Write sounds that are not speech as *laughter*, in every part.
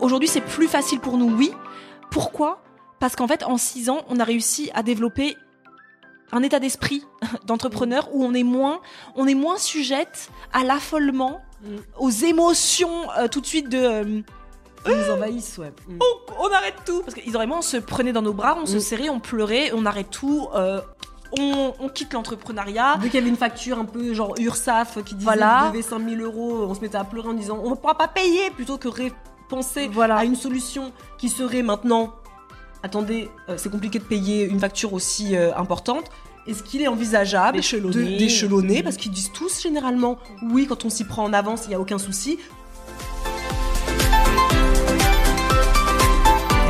Aujourd'hui, c'est plus facile pour nous, oui. Pourquoi? Parce qu'en fait, en six ans, on a réussi à développer un état d'esprit *laughs* d'entrepreneur où on est moins, on est moins sujette à l'affolement, aux émotions euh, tout de suite de. euh, Ils nous envahissent, ouais. Mm. on, on arrête tout parce qu'ils vraiment on se prenait dans nos bras, on se Mm. serrait, on pleurait, on arrête tout. euh, on, on quitte l'entrepreneuriat. Dès qu'il y avait une facture un peu genre URSAF qui disait Voilà. vous devez 5000 euros, on se mettait à pleurer en disant on ne pourra pas payer plutôt que ré- penser Voilà. à une solution qui serait maintenant attendez, euh, c'est compliqué de payer une facture aussi euh, importante. Est-ce qu'il est envisageable D'échelonner. Parce qu'ils disent tous généralement oui, quand on s'y prend en avance, il n'y a aucun souci.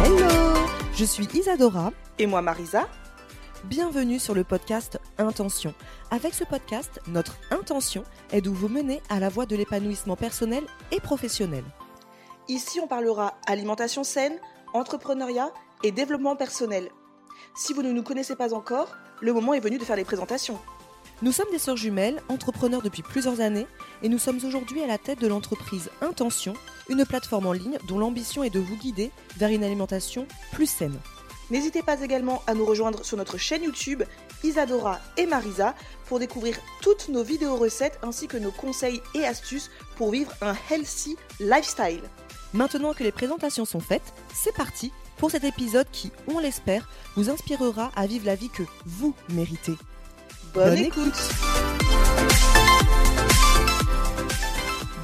Hello Je suis Isadora. Et moi, Marisa Bienvenue sur le podcast Intention. Avec ce podcast, notre intention est de vous mener à la voie de l'épanouissement personnel et professionnel. Ici, on parlera alimentation saine, entrepreneuriat et développement personnel. Si vous ne nous connaissez pas encore, le moment est venu de faire les présentations. Nous sommes des sœurs jumelles, entrepreneurs depuis plusieurs années, et nous sommes aujourd'hui à la tête de l'entreprise Intention, une plateforme en ligne dont l'ambition est de vous guider vers une alimentation plus saine. N'hésitez pas également à nous rejoindre sur notre chaîne YouTube Isadora et Marisa pour découvrir toutes nos vidéos recettes ainsi que nos conseils et astuces pour vivre un healthy lifestyle. Maintenant que les présentations sont faites, c'est parti pour cet épisode qui, on l'espère, vous inspirera à vivre la vie que vous méritez. Bonne, Bonne écoute.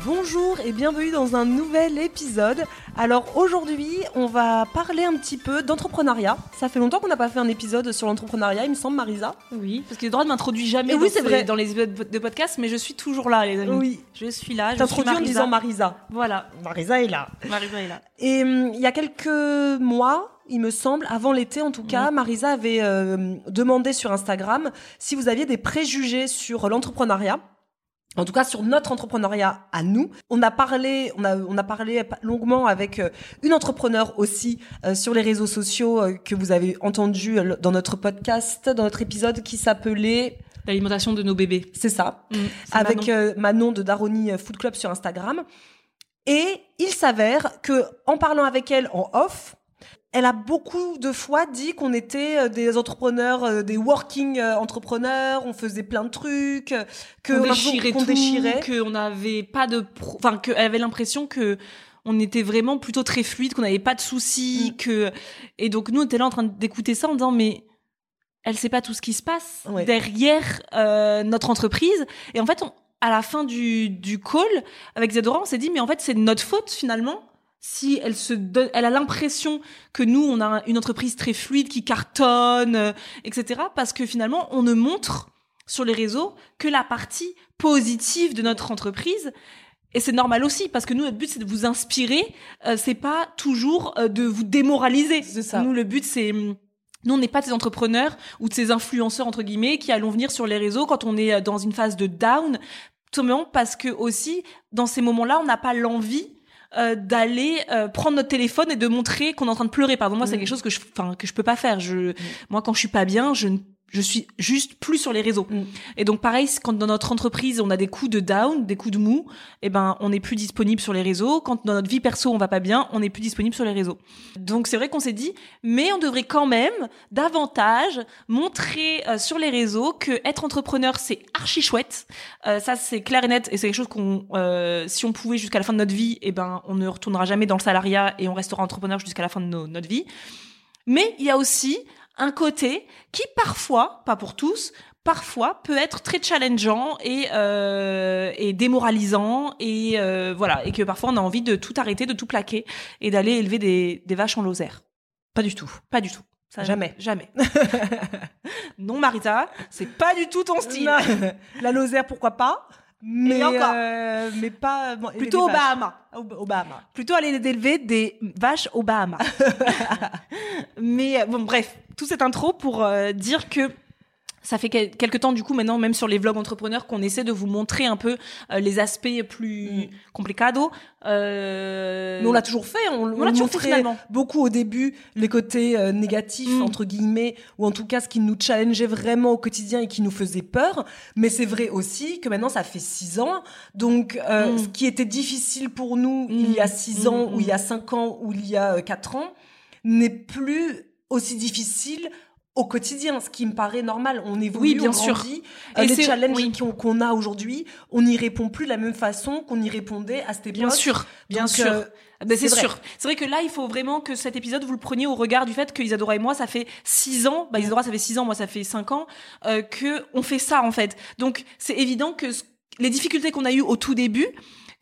Bonjour et bienvenue dans un nouvel épisode. Alors aujourd'hui, on va parler un petit peu d'entrepreneuriat. Ça fait longtemps qu'on n'a pas fait un épisode sur l'entrepreneuriat, il me semble, Marisa. Oui, parce que le droit ne m'introduit jamais Et dans oui, c'est ces- vrai. dans les épisodes de podcast, mais je suis toujours là, les amis. Oui. Je suis là. T'introduis en disant Marisa. Voilà, Marisa est là. Marisa est là. Et hum, il y a quelques mois, il me semble, avant l'été en tout cas, Marisa avait euh, demandé sur Instagram si vous aviez des préjugés sur l'entrepreneuriat. En tout cas, sur notre entrepreneuriat à nous, on a parlé, on a, on a parlé longuement avec euh, une entrepreneur aussi euh, sur les réseaux sociaux euh, que vous avez entendu dans notre podcast, dans notre épisode qui s'appelait, L'alimentation de nos bébés. c'est ça, Mm, c'est avec Manon. euh, Manon de Daroni Food Club sur Instagram. Et il s'avère que en parlant avec elle en off, elle a beaucoup de fois dit qu'on était euh, des entrepreneurs, euh, des working euh, entrepreneurs, on faisait plein de trucs, que qu'on on déchirait qu'on tout, déchirait. qu'on n'avait pas de, pro- enfin qu'elle avait l'impression que on était vraiment plutôt très fluide, qu'on n'avait pas de soucis, Mm. que et donc nous on était là en train d'écouter ça en disant mais elle sait pas tout ce qui se passe Ouais. derrière euh, notre entreprise et en fait on- à la fin du du call avec Zedora on s'est dit mais en fait c'est de notre faute finalement si elle se donne, elle a l'impression que nous on a une entreprise très fluide qui cartonne, euh, etc. Parce que finalement on ne montre sur les réseaux que la partie positive de notre entreprise. Et c'est normal aussi parce que nous notre but c'est de vous inspirer, euh, c'est pas toujours euh, de vous démoraliser. C'est ça. Nous le but c'est nous, on n'est pas de ces entrepreneurs ou de ces influenceurs entre guillemets qui allons venir sur les réseaux quand on est euh, dans une phase de down, tout simplement parce que aussi dans ces moments-là, on n'a pas l'envie euh, d'aller euh, prendre notre téléphone et de montrer qu'on est en train de pleurer. Pardon, moi c'est Mm. quelque chose que je, enfin que je peux pas faire. Je, moi quand je suis pas bien, je ne je suis juste plus sur les réseaux. Mm. Et donc pareil, quand dans notre entreprise on a des coups de down, des coups de mou, eh ben on n'est plus disponible sur les réseaux. Quand dans notre vie perso on va pas bien, on n'est plus disponible sur les réseaux. Donc c'est vrai qu'on s'est dit, mais on devrait quand même davantage montrer euh, sur les réseaux que être entrepreneur c'est archi chouette. Euh, ça c'est clair et net et c'est quelque chose qu'on, euh, si on pouvait jusqu'à la fin de notre vie, eh ben on ne retournera jamais dans le salariat et on restera entrepreneur jusqu'à la fin de notre vie. Mais il y a aussi un côté qui parfois, pas pour tous, parfois peut être très challengeant et, euh, et démoralisant et euh, voilà et que parfois on a envie de tout arrêter, de tout plaquer et d'aller élever des, des vaches en lozère. Pas du tout. Pas du tout. Ça, Jamais. Jamais. *laughs* non, Marita, c'est pas du tout ton style. Non. La Lozère, pourquoi pas? Mais, encore. euh, mais pas bon, élever Plutôt au des vaches. Bahamas. *laughs* Au, Bahamas. Plutôt aller d'élever des vaches au Bahamas. Mais euh, bon, bref, tout cette intro pour euh, dire que ça fait quel- quelque temps du coup maintenant même sur les vlogs entrepreneurs qu'on essaie de vous montrer un peu euh, les aspects plus complicados. Euh... Mais on l'a toujours fait. On, on l'a toujours fait, finalement. beaucoup au début les côtés euh, négatifs Mm. entre guillemets, ou en tout cas ce qui nous challengeait vraiment au quotidien et qui nous faisait peur. Mais c'est vrai aussi que maintenant ça fait six ans, donc euh, Mm. ce qui était difficile pour nous Mm. il y a six Mm, ans, ou il y a cinq ans, ou il y a euh, quatre ans, n'est plus aussi difficile au quotidien, ce qui me paraît normal. On évolue, Oui, bien on sûr. grandit. Euh, Et les challenges oui. qu'on a aujourd'hui, on n'y répond plus de la même façon qu'on y répondait à cette époque. Bien sûr, bien Donc, sûr. euh, Ben, c'est sûr. C'est vrai que là, il faut vraiment que cet épisode, vous le preniez au regard du fait que Isadora et moi, ça fait six ans, bah, Isadora, ça fait six ans, moi, ça fait cinq ans, euh, que on fait ça, en fait. Donc, c'est évident que les difficultés qu'on a eues au tout début,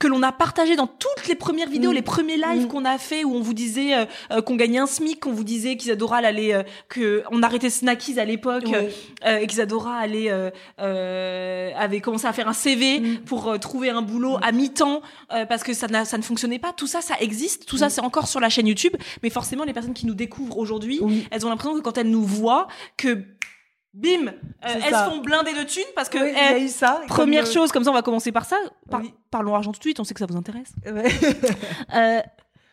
que l'on a partagé dans toutes les premières vidéos, Mm. les premiers lives Mm. qu'on a fait où on vous disait euh, euh, qu'on gagnait un SMIC, qu'on vous disait qu'Isadora allait, euh, que on arrêtait Snackies à l'époque, Ouais. euh, et qu'Isadora allait, euh, euh, avait commencé à faire un CV Mm. pour trouver un boulot à mi-temps euh, parce que ça, ça ne fonctionnait pas. Tout ça, ça existe. Tout ça, c'est encore sur la chaîne YouTube. Mais forcément, les personnes qui nous découvrent aujourd'hui, Oui. elles ont l'impression que quand elles nous voient, que bim, euh, elles ça. se font blinder de thunes parce que Oui, y a eh, eu ça. première Comme, chose, comme ça, on va commencer par ça. Par- Oui. Parlons argent tout de suite. On sait que ça vous intéresse. ouais. *laughs* Euh,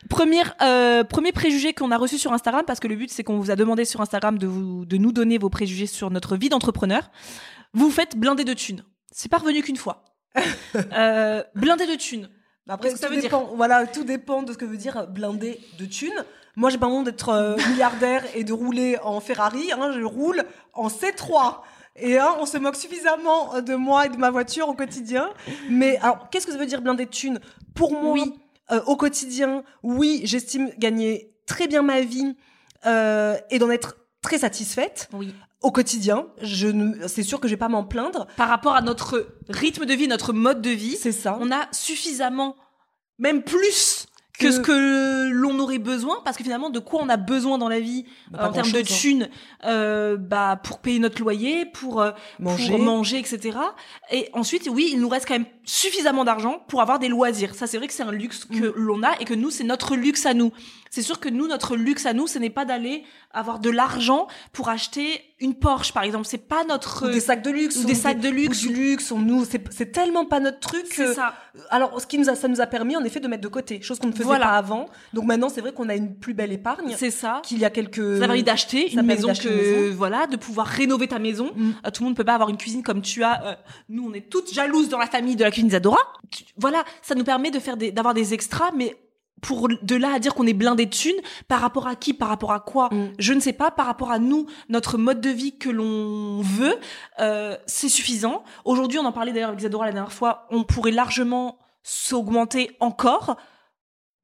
Première, euh, premier préjugé qu'on a reçu sur Instagram, parce que le but c'est qu'on vous a demandé sur Instagram de, vous, de nous donner vos préjugés sur notre vie d'entrepreneur. Vous faites blinder de thunes. C'est pas revenu qu'une fois. *laughs* euh, blinder de thunes. Après, que tout ça veut dépend, voilà, tout dépend de ce que veut dire blindé de thunes. Moi, j'ai pas envie d'être euh, milliardaire et de rouler en Ferrari. Hein, je roule en C3. Et hein, on se moque suffisamment euh, de moi et de ma voiture au quotidien. Mais alors, qu'est-ce que ça veut dire blindé de thunes? Pour moi, Oui. euh, au quotidien, oui, j'estime gagner très bien ma vie euh, et d'en être très satisfaite. Oui. Au quotidien, je ne, c'est sûr que je vais pas m'en plaindre. Par rapport à notre rythme de vie, notre mode de vie, C'est ça. on a suffisamment, même plus que, Que- ce que l'on aurait besoin, parce que finalement, de quoi on a besoin dans la vie Bah, euh, en termes de hein. thunes, euh, bah pour payer notre loyer, pour euh, Manger. pour manger, etc. Et ensuite, oui, il nous reste quand même suffisamment d'argent pour avoir des loisirs. Ça, c'est vrai que c'est un luxe que Mm. l'on a et que nous, c'est notre luxe à nous. C'est sûr que nous, notre luxe à nous, ce n'est pas d'aller avoir de l'argent pour acheter une Porsche, par exemple. C'est pas notre Ou des sacs de luxe. ou des sacs de luxe. ou du luxe. On nous, c'est, tellement pas notre truc C'est ça. Alors, ce qui nous a, ça nous a permis, en effet, de mettre de côté, chose qu'on ne faisait Voilà. pas avant. Donc maintenant, c'est vrai qu'on a une plus belle épargne C'est ça. qu'il y a quelques. Ça permet d'acheter une maison que une maison. voilà, de pouvoir rénover ta maison. Mm. Euh, tout le monde ne peut pas avoir une cuisine comme tu as. Euh, nous, on est toutes jalouses dans la famille de la cuisine Zadora. Voilà, ça nous permet de faire des, d'avoir des extras, mais pour de là à dire qu'on est blindé de thunes, par rapport à qui, par rapport à quoi, Mm. je ne sais pas. Par rapport à nous, notre mode de vie que l'on veut, euh, c'est suffisant. Aujourd'hui, on en parlait d'ailleurs avec Zadora la dernière fois. On pourrait largement s'augmenter encore.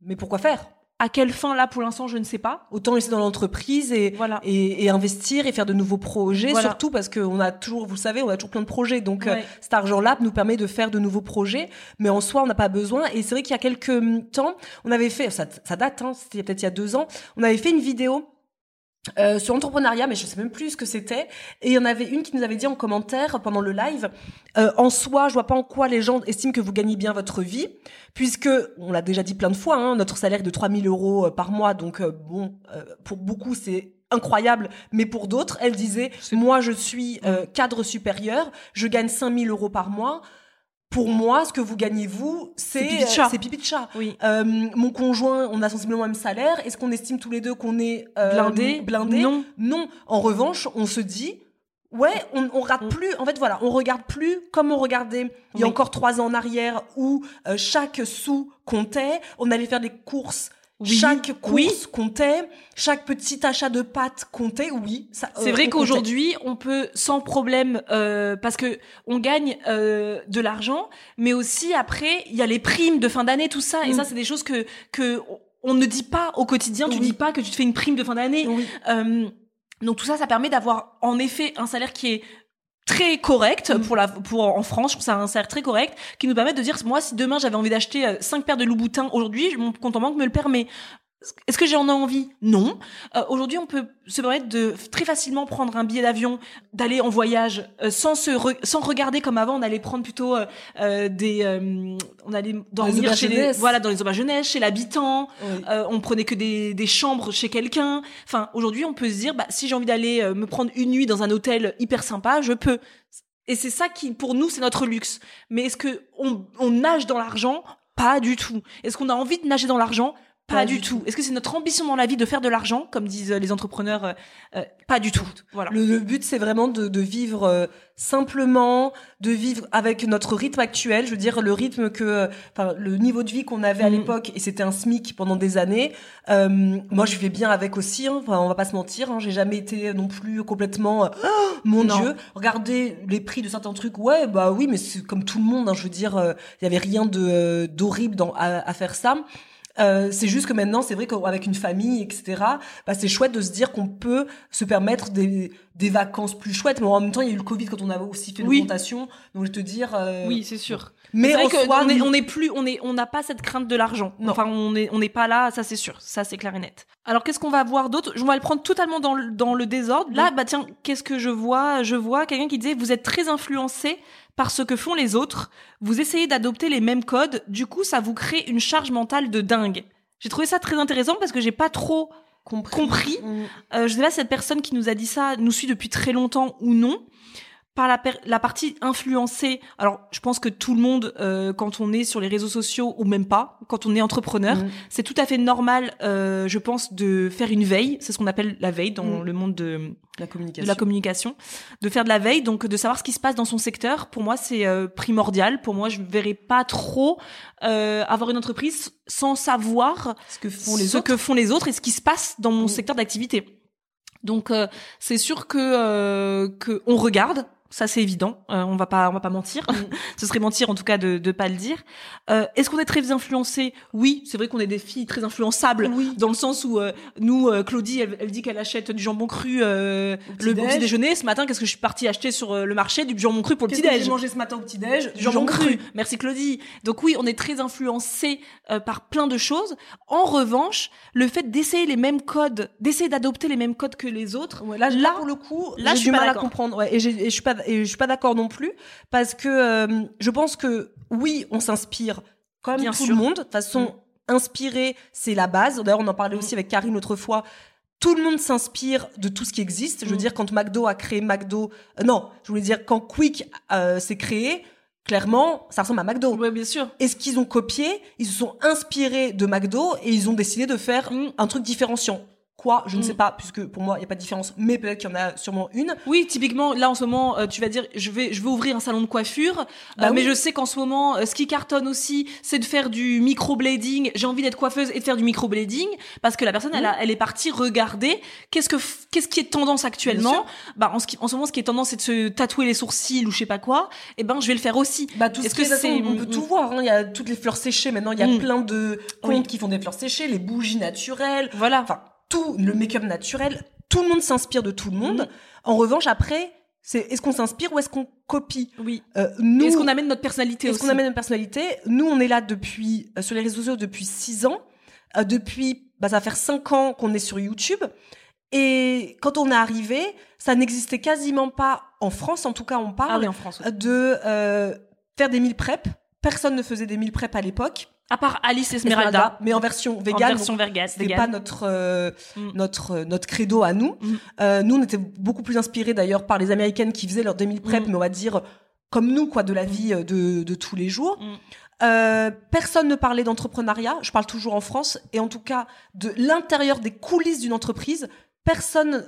Mais pourquoi faire? À quelle fin là, pour l'instant, je ne sais pas. Autant rester dans l'entreprise et, Voilà. et, et investir et faire de nouveaux projets, Voilà. surtout parce qu'on a toujours, vous le savez, on a toujours plein de projets. Donc euh, Ouais. cet argent-là nous permet de faire de nouveaux projets, mais en soi, on n'a pas besoin. Et c'est vrai qu'il y a quelques hum, temps, on avait fait, ça, ça date, hein, c'était peut-être il y a deux ans, on avait fait une vidéo. Euh, sur l'entrepreneuriat, mais je sais même plus ce que c'était. Et il y en avait une qui nous avait dit en commentaire pendant le live, euh, en soi, je vois pas en quoi les gens estiment que vous gagnez bien votre vie, puisque on l'a déjà dit plein de fois, hein, notre salaire est de 3000 euros euh, par mois, donc euh, bon, euh, pour beaucoup c'est incroyable, mais pour d'autres, elle disait, moi je suis euh, cadre supérieur, je gagne 5000 euros par mois. Pour moi, ce que vous gagnez vous, c'est pipi de chat. c'est pipi de chat. Oui. Euh, mon conjoint, on a sensiblement le même salaire. Est-ce qu'on estime tous les deux qu'on est euh, Blindé blindé Non. Non. En revanche, on se dit, ouais, on, on Mm. plus. En fait, voilà, on regarde plus comme on regardait il y a Oui. encore trois ans en arrière où euh, chaque sou comptait. On allait faire des courses. Oui. Chaque course Oui. comptait, chaque petit achat de pâtes comptait, oui. ça- C'est euh, vrai qu'aujourd'hui, on peut sans problème, euh, parce que on gagne euh, de l'argent, mais aussi après, il y a les primes de fin d'année, tout ça, et Mm. ça, c'est des choses que que on ne dit pas au quotidien. Tu Oui. dis pas que tu te fais une prime de fin d'année. Euh, donc tout ça, ça permet d'avoir en effet un salaire qui est très correct Mm. pour la pour en France je trouve ça un salaire très correct qui nous permet de dire moi si demain j'avais envie d'acheter euh, cinq paires de Louboutin aujourd'hui mon compte en banque me le permet est-ce que j'en ai envie? Non. Euh, Aujourd'hui, on peut se permettre de très facilement prendre un billet d'avion, d'aller en voyage euh, sans se re- sans regarder comme avant. On allait prendre plutôt euh, des, on allait dormir auberges chez les, voilà, dans les auberges jeunesse, chez l'habitant. Oui. On prenait que des, des chambres chez quelqu'un. Enfin, aujourd'hui, on peut se dire, bah, si j'ai envie d'aller me prendre une nuit dans un hôtel hyper sympa, je peux. Et c'est ça qui, pour nous, c'est notre luxe. Mais est-ce que on, on nage dans l'argent? Pas du tout. Est-ce qu'on a envie de nager dans l'argent? Pas, du tout. Est-ce que c'est notre ambition dans la vie de faire de l'argent, comme disent euh, les entrepreneurs euh, euh, Pas du tout. Voilà. Le, le but, c'est vraiment de, de vivre euh, simplement, de vivre avec notre rythme actuel. Je veux dire, le rythme que, enfin, le niveau de vie qu'on avait à Mhm. l'époque, et c'était un SMIC pendant des années. Euh, moi, je vais bien avec aussi. Hein, enfin, on va pas se mentir. Hein, J'ai jamais été non plus complètement. Oh, *gasps* mon Non. Dieu, regardez les prix de certains trucs. Ouais, bah oui, mais c'est comme tout le monde. Hein, je veux dire, il y avait rien de d'horrible à faire ça. Euh, c'est juste que maintenant, c'est vrai qu'avec une famille, etc., bah, c'est chouette de se dire qu'on peut se permettre des, des vacances plus chouettes. Mais en même temps, il y a eu le Covid quand on avait aussi fait Oui. l'augmentation. Donc, je vais te dire. euh, Oui, c'est sûr. Mais c'est vrai en que soi, on est, on est plus, on est, on n'a pas cette crainte de l'argent. Non. Enfin, on est, on n'est pas là, ça c'est sûr, ça c'est clair et net. Alors qu'est-ce qu'on va voir d'autre? Je vais le prendre totalement dans le, dans le désordre. Là, bah tiens, qu'est-ce que je vois? Je vois quelqu'un qui disait vous êtes très influencé par ce que font les autres. Vous essayez d'adopter les mêmes codes. Du coup, ça vous crée une charge mentale de dingue. J'ai trouvé ça très intéressant parce que j'ai pas trop compris. compris. Mm. euh, je sais pas si cette personne qui nous a dit ça nous suit depuis très longtemps ou non. Par la, la partie influencée, alors je pense que tout le monde, euh, quand on est sur les réseaux sociaux ou même pas, quand on est entrepreneur, Mm. c'est tout à fait normal, euh, je pense, de faire une veille. C'est ce qu'on appelle la veille dans Mm. le monde de, La de communication. la communication, de faire de la veille, donc de savoir ce qui se passe dans son secteur. Pour moi, c'est euh, primordial. Pour moi, je ne verrais pas trop euh, avoir une entreprise sans savoir Ce que font les ce autres. que font les autres et ce qui se passe dans mon Mm. secteur d'activité. Donc euh, c'est sûr que euh, que on regarde, ça c'est évident. Euh, on va pas on va pas mentir. Mm. *laughs* Ce serait mentir en tout cas de de pas le dire. Euh, Est-ce qu'on est très influencé? Oui, c'est vrai qu'on est des filles très influençables Oui. dans le sens où euh, nous euh, Claudie elle, elle dit qu'elle achète du jambon cru euh, le petit déjeuner. Ce matin, qu'est-ce que je suis partie acheter sur euh, le marché? Du jambon cru pour le petit que j'ai déj mangé ce matin au petit-déj du jambon cru. Merci Claudie. Donc oui, on est très influencé euh, par plein de choses. En revanche, le fait d'essayer les mêmes codes, d'essayer d'adopter les mêmes codes que les autres, Ouais, là, là, pour le coup, là, je j'ai suis du mal à comprendre. Ouais, et, et je suis pas, et je suis pas d'accord non plus parce que euh, je pense que oui, on s'inspire comme Bien tout sûr. le monde. De toute façon, inspirer, c'est la base. D'ailleurs, on en parlait aussi avec Karine l'autre fois. Tout le monde s'inspire de tout ce qui existe. Je veux Mm. dire, quand McDo a créé McDo, euh, non, je voulais dire quand Quick euh, s'est créé, clairement, ça ressemble à McDo. ouais, bien sûr. Et ce qu'ils ont copié, ils se sont inspirés de McDo et ils ont décidé de faire Mm. un truc différenciant. Je ne Mm. sais pas, puisque pour moi, il n'y a pas de différence, mais peut-être qu'il y en a sûrement une. Oui, typiquement, là en ce moment, euh, tu vas dire, je vais, je vais ouvrir un salon de coiffure, Bah euh, mais je sais qu'en ce moment, euh, ce qui cartonne aussi, c'est de faire du microblading. J'ai envie d'être coiffeuse et de faire du microblading parce que la personne, elle, a- elle est partie regarder qu'est-ce que, qu'est-ce qui est tendance actuellement? Bah en ce, qui, en ce moment, ce qui est tendance, c'est de se tatouer les sourcils ou je sais pas quoi. Et ben, je vais le faire aussi. Bah, tout ce Est-ce que c'est, on peut mm, tout mm. voir. hein. Il y a toutes les fleurs séchées maintenant. Il y a Mm. plein de comptes Oui. qui font des fleurs séchées, les bougies naturelles. Voilà. Enfin, tout le make-up naturel. Tout le monde s'inspire de tout le monde. En revanche, après, c'est est-ce qu'on s'inspire ou est-ce qu'on copie? Oui. Euh, Nous, Est-ce qu'on amène notre personnalité Est-ce qu'on amène une personnalité? Nous, on est là depuis euh, sur les réseaux sociaux depuis six ans. Euh, depuis, bah, ça va faire cinq ans qu'on est sur YouTube. Et quand on est arrivé, ça n'existait quasiment pas en France, en tout cas, on Ah parle oui, en France. oui. de faire des meal prep. Personne ne faisait des meal prep à l'époque. À part Alice Esmeralda, Esmeralda, mais en version en végane. version vegan. C'était vegan. pas notre euh, Mm. notre euh, notre credo à nous. Mm. Euh, nous, on était beaucoup plus inspirés d'ailleurs par les Américaines qui faisaient leur demi prep, Mm. mais on va dire comme nous, quoi, de la vie de de tous les jours. Euh, personne ne parlait d'entrepreneuriat. Je parle toujours en France et en tout cas de l'intérieur des coulisses d'une entreprise. Personne.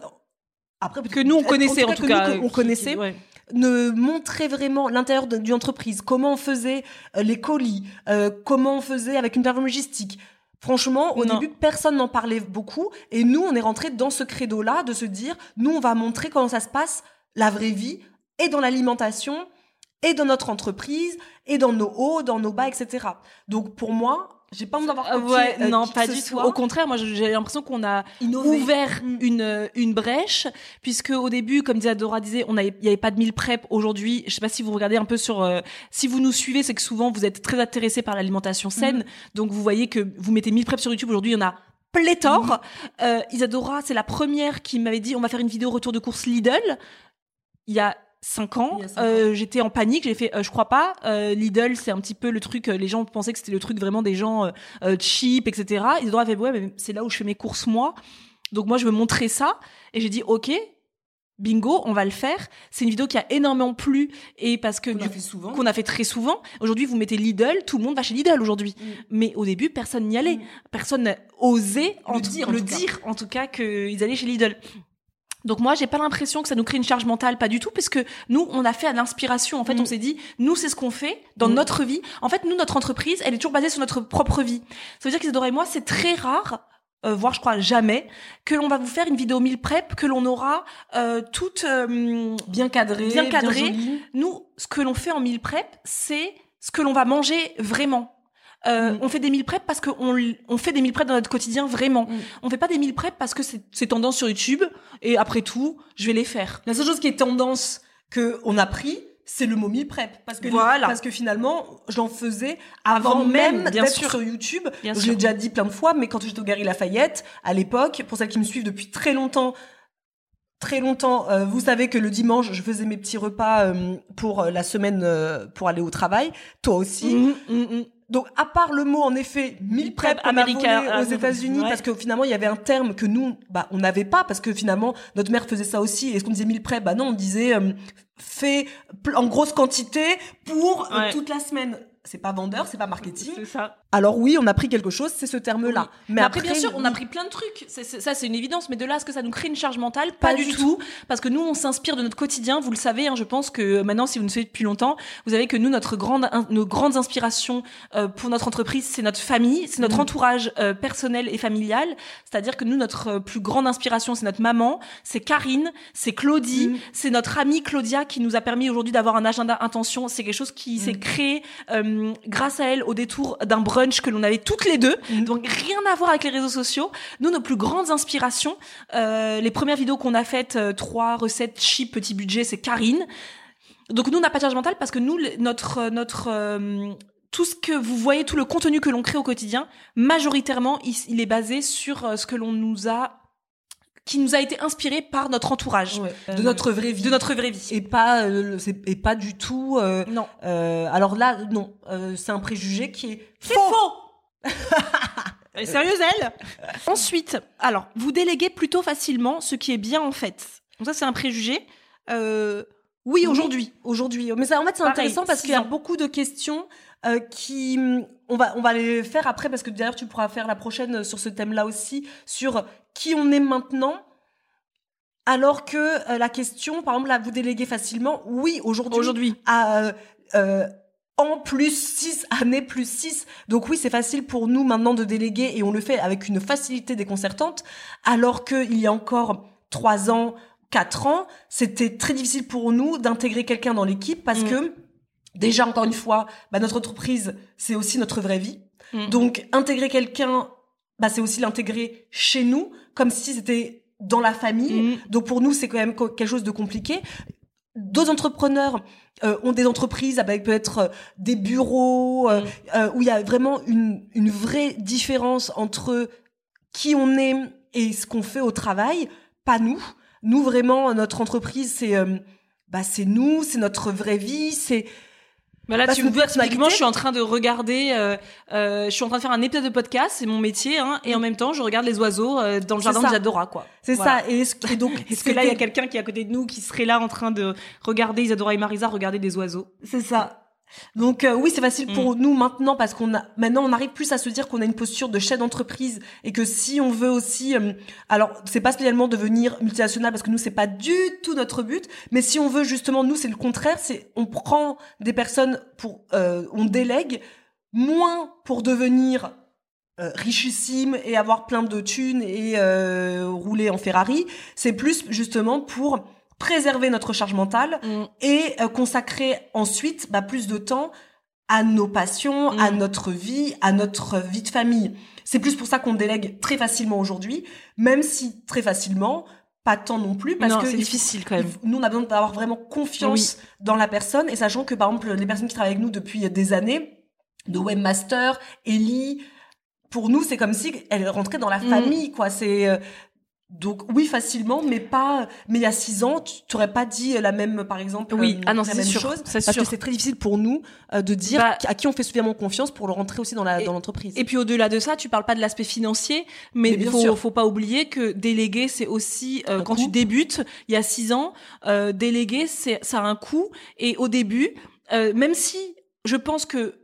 Après, que nous on connaissait en tout que cas. nous, on qui- connaissait ouais. ne montrait vraiment l'intérieur d'une entreprise, comment on faisait euh, les colis, euh, comment on faisait avec une plateforme logistique. Franchement, au Non. début, personne n'en parlait beaucoup. Et nous, on est rentré dans ce credo-là de se dire, nous, on va montrer comment ça se passe, la vraie vie, et dans l'alimentation, et dans notre entreprise, et dans nos hauts, dans nos bas, etc. Donc, pour moi, j'ai pas envie d'avoir Ah copié, ouais, euh, non, qui pas du tout. Au contraire, moi, j'ai l'impression qu'on a ouvert Mm. une euh, une brèche, puisque au début, comme disait Dora disait, on il y avait pas de mille prep. Aujourd'hui, je sais pas si vous regardez un peu sur, euh, si vous nous suivez, c'est que souvent vous êtes très intéressés par l'alimentation saine, donc vous voyez que vous mettez mille prep sur YouTube. Aujourd'hui, il y en a pléthore. Euh, Isadora, c'est la première qui m'avait dit on va faire une vidéo retour de course Lidl. Il y a cinq ans, euh, j'étais en panique, j'ai fait euh, je crois pas. Euh, Lidl, c'est un petit peu le truc. les gens pensaient que c'était le truc vraiment des gens cheap, etc. Isadora avait fait ouais, mais c'est là où je fais mes courses moi. Donc moi je veux montrer ça et j'ai dit ok. Bingo, on va le faire. C'est une vidéo qui a énormément plu et parce que Qu'on a fait souvent. qu'on a fait très souvent. Aujourd'hui, vous mettez Lidl, tout le monde va chez Lidl aujourd'hui. Mm. Mais au début, personne n'y allait. Mm. Personne n'a osé en Le tout- dire, en le tout cas. dire, en tout cas, qu'ils allaient chez Lidl. Donc moi, j'ai pas l'impression que ça nous crée une charge mentale, pas du tout, parce que nous, on a fait à l'inspiration. En fait, Mm. on s'est dit, nous, c'est ce qu'on fait dans Mm. notre vie. En fait, nous, notre entreprise, elle est toujours basée sur notre propre vie. Ça veut dire qu'Isadora et moi, c'est très rare, euh, voire je crois jamais, que l'on va vous faire une vidéo meal prep, que l'on aura euh, toute euh, Bien cadré, Bien cadré. joli. nous, ce que l'on fait en meal prep, c'est ce que l'on va manger vraiment. Euh, Mm. On fait des meal prep parce qu'on on fait des meal prep dans notre quotidien vraiment. Mm. On fait pas des meal prep parce que c'est tendance sur YouTube et après tout, je vais les faire. La seule chose qui est tendance que on a pris, c'est le mot meal prep parce que Voilà. parce que finalement, j'en faisais avant, Avant même d'être sur YouTube. Bien Je l'ai déjà dit plein de fois, mais quand j'étais au Gary Lafayette, à l'époque, pour celles qui me suivent depuis très longtemps, très longtemps, euh, vous savez que le dimanche, je faisais mes petits repas euh, pour euh, la semaine euh, pour aller au travail. Toi aussi. Mm. Donc, à part le mot, en effet, meal prep américain, volé euh, aux États-Unis, ouais. parce que finalement, il y avait un terme que nous, bah, on n'avait pas, parce que finalement, notre mère faisait ça aussi. Est-ce qu'on disait meal prep Bah non, on disait euh, fait en grosse quantité pour euh, Ouais. toute la semaine. C'est pas vendeur, c'est pas marketing. C'est ça. Alors oui, on a pris quelque chose, c'est ce terme-là. Oui. Mais, après, bien sûr, on a pris plein de trucs. Ça, c'est une évidence. Mais de là à ce que ça nous crée une charge mentale, pas, Pas du tout. Parce que nous, on s'inspire de notre quotidien. Vous le savez, hein, je pense que maintenant, si vous nous suivez depuis longtemps, vous savez que nous, notre grande, nos grandes inspirations euh, pour notre entreprise, c'est notre famille, c'est notre Mhm. entourage euh, personnel et familial. C'est-à-dire que nous, notre euh, plus grande inspiration, c'est notre maman, c'est Karine, c'est Claudie, Mhm. c'est notre amie Claudia qui nous a permis aujourd'hui d'avoir un agenda intention. C'est quelque chose qui s'est Mhm. créé euh, grâce à elle au détour d'un brunch que l'on avait toutes les deux. Mhm. Donc rien à voir avec les réseaux sociaux. Nous, nos plus grandes inspirations, euh, les premières vidéos qu'on a faites, euh, trois recettes cheap, petit budget, c'est Karine. Donc nous, on n'a pas de charge mentale parce que nous, notre euh, notre euh, tout ce que vous voyez, tout le contenu que l'on crée au quotidien, majoritairement, il, il est basé sur ce que l'on nous a, qui nous a été inspiré par notre entourage, Ouais. Euh, de notre vraie vie. de notre vraie vie. et pas euh, et pas du tout. euh, non, euh, alors là, non, c'est un préjugé qui est c'est faux. Elle est sérieuse elle? *laughs* Ensuite, alors vous déléguez plutôt facilement, ce qui est bien en fait. Donc ça c'est un préjugé. Oui, aujourd'hui. aujourd'hui. Mais ça, en fait, c'est Pareil, intéressant parce qu'il y a beaucoup de questions qui, on va, on va les faire après parce que d'ailleurs tu pourras faire la prochaine sur ce thème-là aussi sur qui on est maintenant. Alors que euh, la question, par exemple, là, vous déléguez facilement. Oui, aujourd'hui, Aujourd'hui. à euh, euh, en plus 6, année plus 6. Donc oui, c'est facile pour nous maintenant de déléguer et on le fait avec une facilité déconcertante. Alors qu'il y a encore 3 ans, 4 ans, c'était très difficile pour nous d'intégrer quelqu'un dans l'équipe parce Mm. que déjà, encore une fois, bah, notre entreprise, c'est aussi notre vraie vie. Mm. Donc intégrer quelqu'un, bah, c'est aussi l'intégrer chez nous, comme si c'était dans la famille. Mm. Donc pour nous, c'est quand même quelque chose de compliqué. D'autres entrepreneurs euh, ont des entreprises avec peut-être euh, des bureaux euh, Mm. euh, où il y a vraiment une, une vraie différence entre qui on est et ce qu'on fait au travail. Pas nous. Nous vraiment, notre entreprise, c'est bah c'est nous, c'est notre vraie vie, c'est Bah là, Bah, tu vois, typiquement, je suis en train de regarder, euh, euh, je suis en train de faire un épisode de podcast, c'est mon métier, hein, et en même temps, je regarde les oiseaux euh, dans le jardin ça. d'Isadora, quoi. c'est Voilà. ça. Et, est-ce que- et donc *laughs* Est-ce que là, il y a quelqu'un qui est à côté de nous qui serait là en train de regarder Isadora et Marisa regarder des oiseaux? C'est ça. Donc euh, oui, c'est facile pour nous maintenant parce qu'on a maintenant on arrive plus à se dire qu'on a une posture de chef d'entreprise et que si on veut aussi euh, alors c'est pas spécialement devenir multinational parce que nous c'est pas du tout notre but, mais si on veut justement nous c'est le contraire, c'est on prend des personnes pour euh, on délègue moins pour devenir euh, richissime et avoir plein de thunes et euh, rouler en Ferrari, c'est plus justement pour préserver notre charge mentale et euh, consacrer ensuite bah, plus de temps à nos passions, à Mm. notre vie, à notre vie de famille. C'est plus pour ça qu'on délègue très facilement aujourd'hui, même si très facilement, pas tant non plus, parce Non, que c'est il- difficile quand même. nous on a besoin d'avoir vraiment confiance dans la personne et sachant que par exemple les personnes qui travaillent avec nous depuis des années, de webmaster, Ellie, pour nous, c'est comme si elle rentrait dans la Mm. famille, quoi. C'est euh, donc oui facilement, mais pas. Mais il y a six ans, tu t'aurais pas dit la même, par exemple. Oui. euh, Ah non, la c'est même sûr. chose. C'est Parce sûr. que c'est très difficile pour nous euh, de dire Bah, à qui on fait suffisamment confiance pour le rentrer aussi dans la Et- dans l'entreprise. Et puis au-delà de ça, tu parles pas de l'aspect financier, mais il faut, sûr. faut pas oublier que déléguer, c'est aussi euh, quand coût. tu débutes, il y a six ans, euh, déléguer, c'est ça a un coût. Et au début, euh, même si je pense que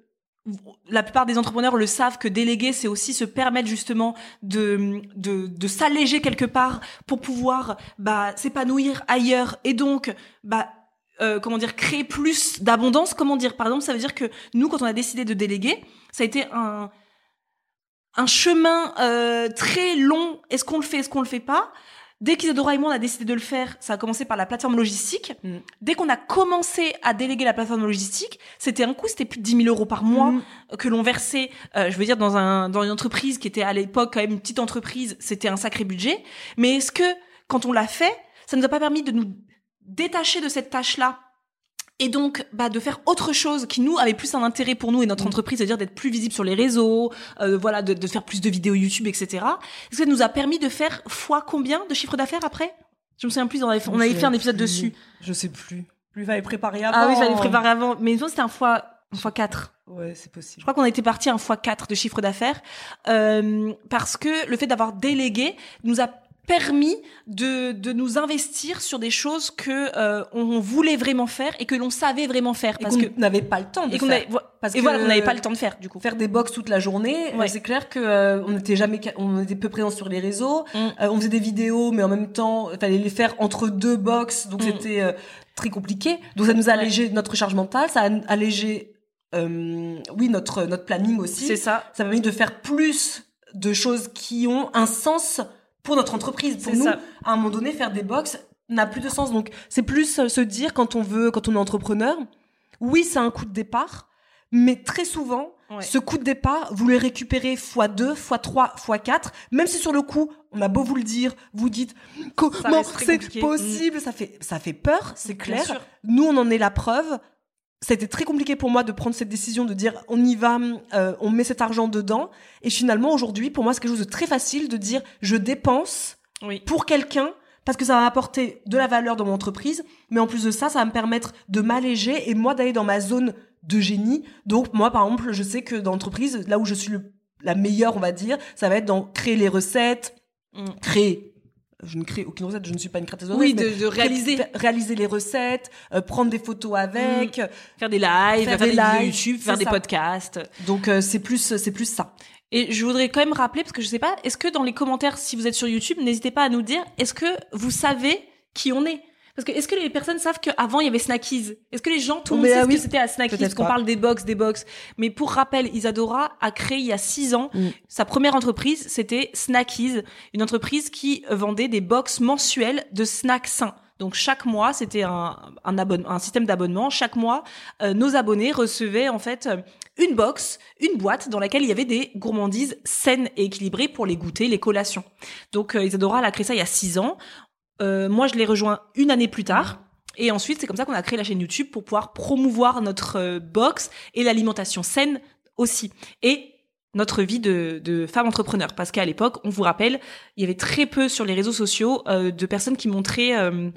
la plupart des entrepreneurs le savent que déléguer, c'est aussi se permettre justement de de, de s'alléger quelque part pour pouvoir bah s'épanouir ailleurs et donc bah euh, comment dire créer plus d'abondance. Comment dire Par exemple, ça veut dire que nous, quand on a décidé de déléguer, ça a été un un chemin euh, très long. Est-ce qu'on le fait Est-ce qu'on le fait pas? Dès qu'Isadora et moi on a décidé de le faire, ça a commencé par la plateforme logistique. Mm. Dès qu'on a commencé à déléguer la plateforme logistique, c'était un coût, c'était plus de 10 000 euros par mois Mm. que l'on versait. euh, je veux dire dans un dans une entreprise qui était à l'époque quand même une petite entreprise, c'était un sacré budget. Mais est-ce que quand on l'a fait, ça nous a pas permis de nous détacher de cette tâche-là? Et donc bah, de faire autre chose qui nous avait plus un intérêt pour nous et notre Mm. entreprise, c'est-à-dire d'être plus visible sur les réseaux, euh, voilà, de, de faire plus de vidéos YouTube, etc. Est-ce que ça nous a permis de faire fois combien de chiffre d'affaires après? Je me souviens plus, on avait, on avait fait un épisode dessus. Je sais plus. Lui va préparé avant. Ah oui, j'avais préparé avant, mais nous c'était un fois, un fois 4. Ouais, c'est possible. Je crois qu'on était parti un fois 4 de chiffre d'affaires euh, parce que le fait d'avoir délégué nous a permis de, de nous investir sur des choses que euh, on voulait vraiment faire et que l'on savait vraiment faire Et parce qu'on que n'avait pas le temps de et qu'on faire. avait- Parce et que- voilà qu'on n'avait pas le temps de faire du coup. faire des box toute la journée, Ouais. euh, c'est clair que euh, on n'était jamais, on était peu présent sur les réseaux. Mm. Euh, on faisait des vidéos, mais en même temps, il fallait les faire entre deux box, donc Mm. c'était euh, très compliqué. Donc ça nous a allégé notre charge mentale, ça a allégé, euh, oui, notre notre planning aussi. C'est ça. Ça a permis de faire plus de choses qui ont un sens pour notre entreprise. Pour C'est nous, ça. à un moment donné, faire des box n'a plus de sens. Donc, c'est plus euh, se dire quand on veut, quand on est entrepreneur, oui, c'est un coup de départ, mais très souvent, Ouais. ce coup de départ, vous le récupérez fois 2, fois 3, fois 4, même si sur le coup, on a beau vous le dire, vous dites comment c'est compliqué. possible, ça fait ça fait peur, c'est clair. Nous, on en est la preuve. C'était très compliqué pour moi de prendre cette décision de dire on y va, euh, on met cet argent dedans. Et finalement, aujourd'hui, pour moi, c'est quelque chose de très facile de dire je dépense Oui. pour quelqu'un parce que ça va m'apporter de la valeur dans mon entreprise, mais en plus de ça, ça va me permettre de m'alléger et moi d'aller dans ma zone de génie. Donc moi, par exemple, je sais que dans l'entreprise, là où je suis le- la meilleure, on va dire, ça va être dans créer les recettes, Mm. créer. Je ne crée aucune recette, je ne suis pas une créatrice de Oui, de, réaliser, réaliser les recettes, euh, prendre des photos avec. faire des lives, Faire faire, des des, vidéos lives, YouTube, faire des podcasts. Donc euh, c'est plus c'est plus ça. Et je voudrais quand même rappeler, parce que je sais pas, est-ce que dans les commentaires, si vous êtes sur YouTube, n'hésitez pas à nous dire, est-ce que vous savez qui on est? Parce que est-ce que les personnes savent qu'avant il y avait Snackies? Est-ce que les gens, tout le monde Mais, sait ah ce que c'était à Snackies? Qu'on parle des box, des box. Mais pour rappel, Isadora a créé il y a six ans Mm. sa première entreprise, c'était Snackies, une entreprise qui vendait des box mensuelles de snacks sains. Donc chaque mois, c'était un, un système d'abonnement. Chaque mois, euh, nos abonnés recevaient en fait euh, une box, une boîte dans laquelle il y avait des gourmandises saines et équilibrées pour les goûter, les collations. Donc euh, Isadora, elle a créé ça il y a six ans. Euh, moi, je l'ai rejoint une année plus tard. Et ensuite, c'est comme ça qu'on a créé la chaîne YouTube pour pouvoir promouvoir notre euh, box et l'alimentation saine aussi. Et notre vie de, de femme entrepreneur. Parce qu'à l'époque, on vous rappelle, il y avait très peu sur les réseaux sociaux euh, de personnes qui montraient euh,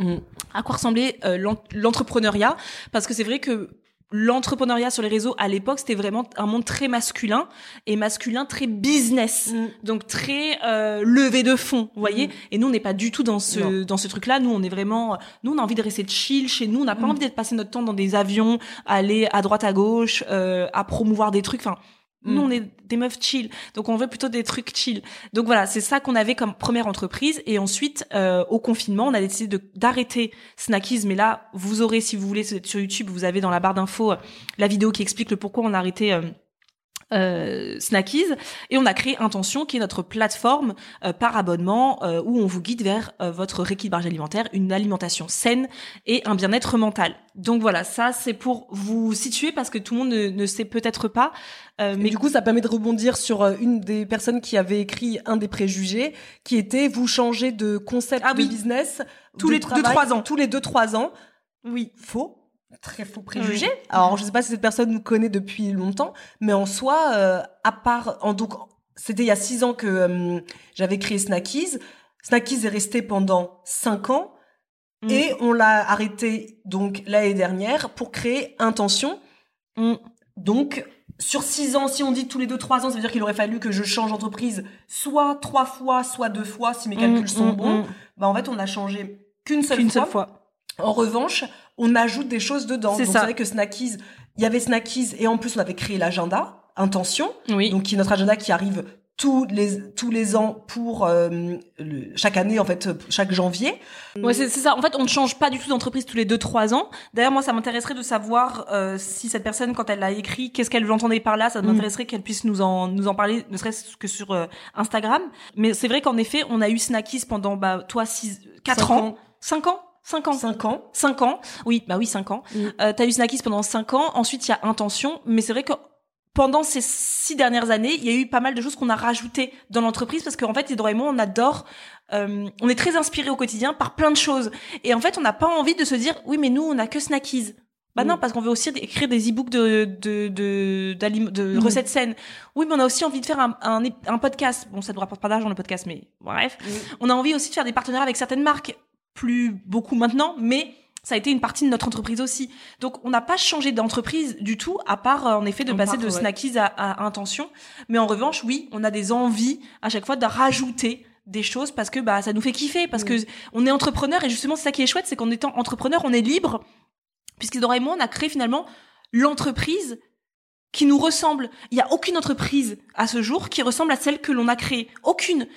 à quoi ressemblait euh, l'en- l'entrepreneuriat. Parce que c'est vrai que l'entrepreneuriat sur les réseaux à l'époque c'était vraiment un monde très masculin et masculin très business. Donc très euh, levé de fonds vous voyez. Et nous on n'est pas du tout dans ce Non. dans ce truc là nous on est vraiment nous on a envie de rester chill chez nous. On n'a pas envie d'être passer notre temps dans des avions aller à droite à gauche euh, à promouvoir des trucs. Enfin nous, Mm. on est des meufs chill, donc on veut plutôt des trucs chill. Donc voilà, c'est ça qu'on avait comme première entreprise. Et ensuite, euh, au confinement, on a décidé d'arrêter Snackies. Mais là, vous aurez, si vous voulez, sur YouTube, vous avez dans la barre d'infos euh, la vidéo qui explique le pourquoi on a arrêté. Euh, euh, Snackies et on a créé Intention qui est notre plateforme euh, par abonnement euh, où on vous guide vers euh, votre rééquilibrage alimentaire, une alimentation saine et un bien-être mental. Donc voilà, ça c'est pour vous situer parce que tout le monde ne, ne sait peut-être pas. euh, Mais du coup, ça permet de rebondir sur euh, une des personnes qui avait écrit un des préjugés, qui était vous changez de concept Ah oui. de business Tous de les deux, travail, trois ans. Tous les deux trois ans. oui, Faux. Très faux préjugé. Oui. Alors, je sais pas si cette personne nous connaît depuis longtemps, mais en soi, euh, à part, en donc, c'était il y a six ans que euh, j'avais créé Snackies. Snackies est resté pendant cinq ans Mm. et on l'a arrêté donc l'année dernière pour créer Intention. Mm. Donc sur six ans, si on dit tous les deux trois ans, ça veut dire qu'il aurait fallu que je change d'entreprise soit trois fois, soit deux fois si mes calculs Mm, sont mm, bons. Bah en fait, on a changé qu'une seule, seule fois. En revanche, on ajoute des choses dedans. C'est ça. c'est vrai que Snackies, il y avait Snackies et en plus on avait créé l'agenda Intention, Oui. donc qui est notre agenda qui arrive tous les tous les ans pour euh, le- chaque année en fait chaque janvier. Ouais, c'est ça. En fait, on ne change pas du tout d'entreprise tous les deux trois ans. D'ailleurs, moi, ça m'intéresserait de savoir euh, si cette personne, quand elle l'a écrit, qu'est-ce qu'elle entendait par là? Ça Mm. m'intéresserait qu'elle puisse nous en nous en parler, ne serait-ce que sur euh, Instagram. Mais c'est vrai qu'en effet, on a eu Snackies pendant bah toi six, quatre ans, ans. cinq ans, cinq ans. Cinq ans. 5 ans. Oui, bah oui, 5 ans. Mm. Euh, t'as eu Snackies pendant 5 ans. Ensuite, il y a Intention. Mais c'est vrai que pendant ces six dernières années, il y a eu pas mal de choses qu'on a rajoutées dans l'entreprise parce qu'en fait, Isidore et moi, on adore, euh, on est très inspirés au quotidien par plein de choses. Et en fait, on n'a pas envie de se dire, oui, mais nous, on a que Snackies. Bah non, parce qu'on veut aussi écrire des e-books de, de, de, de recettes saines. Oui, mais on a aussi envie de faire un, un, un podcast. Bon, ça ne rapporte pas d'argent, le podcast, mais bref. On a envie aussi de faire des partenariats avec certaines marques. Plus beaucoup maintenant, mais ça a été une partie de notre entreprise aussi. Donc, on n'a pas changé d'entreprise du tout, à part, euh, en effet, de passer part, de ouais. Snackies à, à Intention. Mais en revanche, oui, on a des envies à chaque fois de rajouter des choses parce que bah ça nous fait kiffer parce Mm. que on est entrepreneur et justement c'est ça qui est chouette c'est qu'en étant entrepreneur on est libre puisque Dora et moi on a créé finalement l'entreprise qui nous ressemble il y a aucune entreprise à ce jour qui ressemble à celle que l'on a créée aucune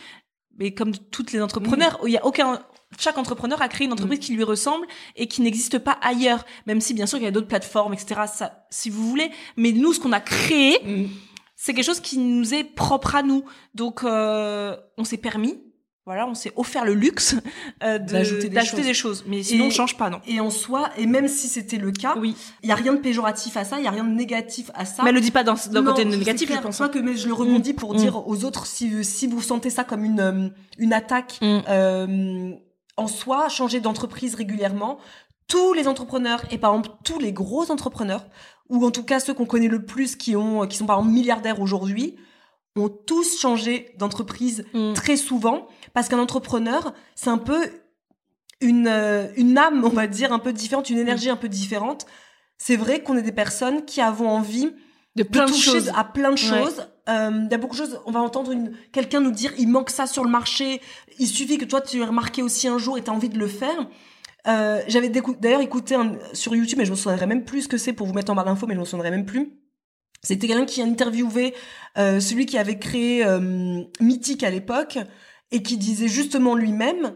mais comme toutes les entrepreneurs il y a aucun chaque entrepreneur a créé une entreprise qui lui ressemble et qui n'existe pas ailleurs même si bien sûr il y a d'autres plateformes etc ça si vous voulez mais nous ce qu'on a créé Mm. c'est quelque chose qui nous est propre à nous. Donc, euh, on s'est permis, voilà, on s'est offert le luxe euh, de- D'ajouter des choses. des choses. Mais sinon, Et- on change pas, non. Et en soi, et même si c'était le cas, Oui. il y a rien de péjoratif à ça, il y a rien de négatif à ça. Mais elle le dit pas Non, côté négatif, je clair, pense. c'est vrai que mais je le rebondis pour Mm. dire aux autres si si vous sentez ça comme une euh, une attaque Mm. euh, en soi, changer d'entreprise régulièrement. Tous les entrepreneurs et par exemple tous les gros entrepreneurs ou en tout cas ceux qu'on connaît le plus qui ont qui sont par exemple milliardaires aujourd'hui ont tous changé d'entreprise Mm. très souvent parce qu'un entrepreneur c'est un peu une euh, une âme on va dire un peu différente une énergie un peu différente c'est vrai qu'on est des personnes qui avons envie De plein de toucher choses. à plein de Ouais. choses. Euh, Il y a beaucoup de choses. On va entendre une, quelqu'un nous dire il manque ça sur le marché. Il suffit que toi tu aies remarqué aussi un jour et tu as envie de le faire. Euh, J'avais d'ailleurs écouté un- sur YouTube, mais je me souviendrai même plus ce que c'est pour vous mettre en barre d'infos, mais je me souviendrai même plus. C'était quelqu'un qui a interviewé euh, celui qui avait créé euh, Mythique à l'époque et qui disait justement lui-même,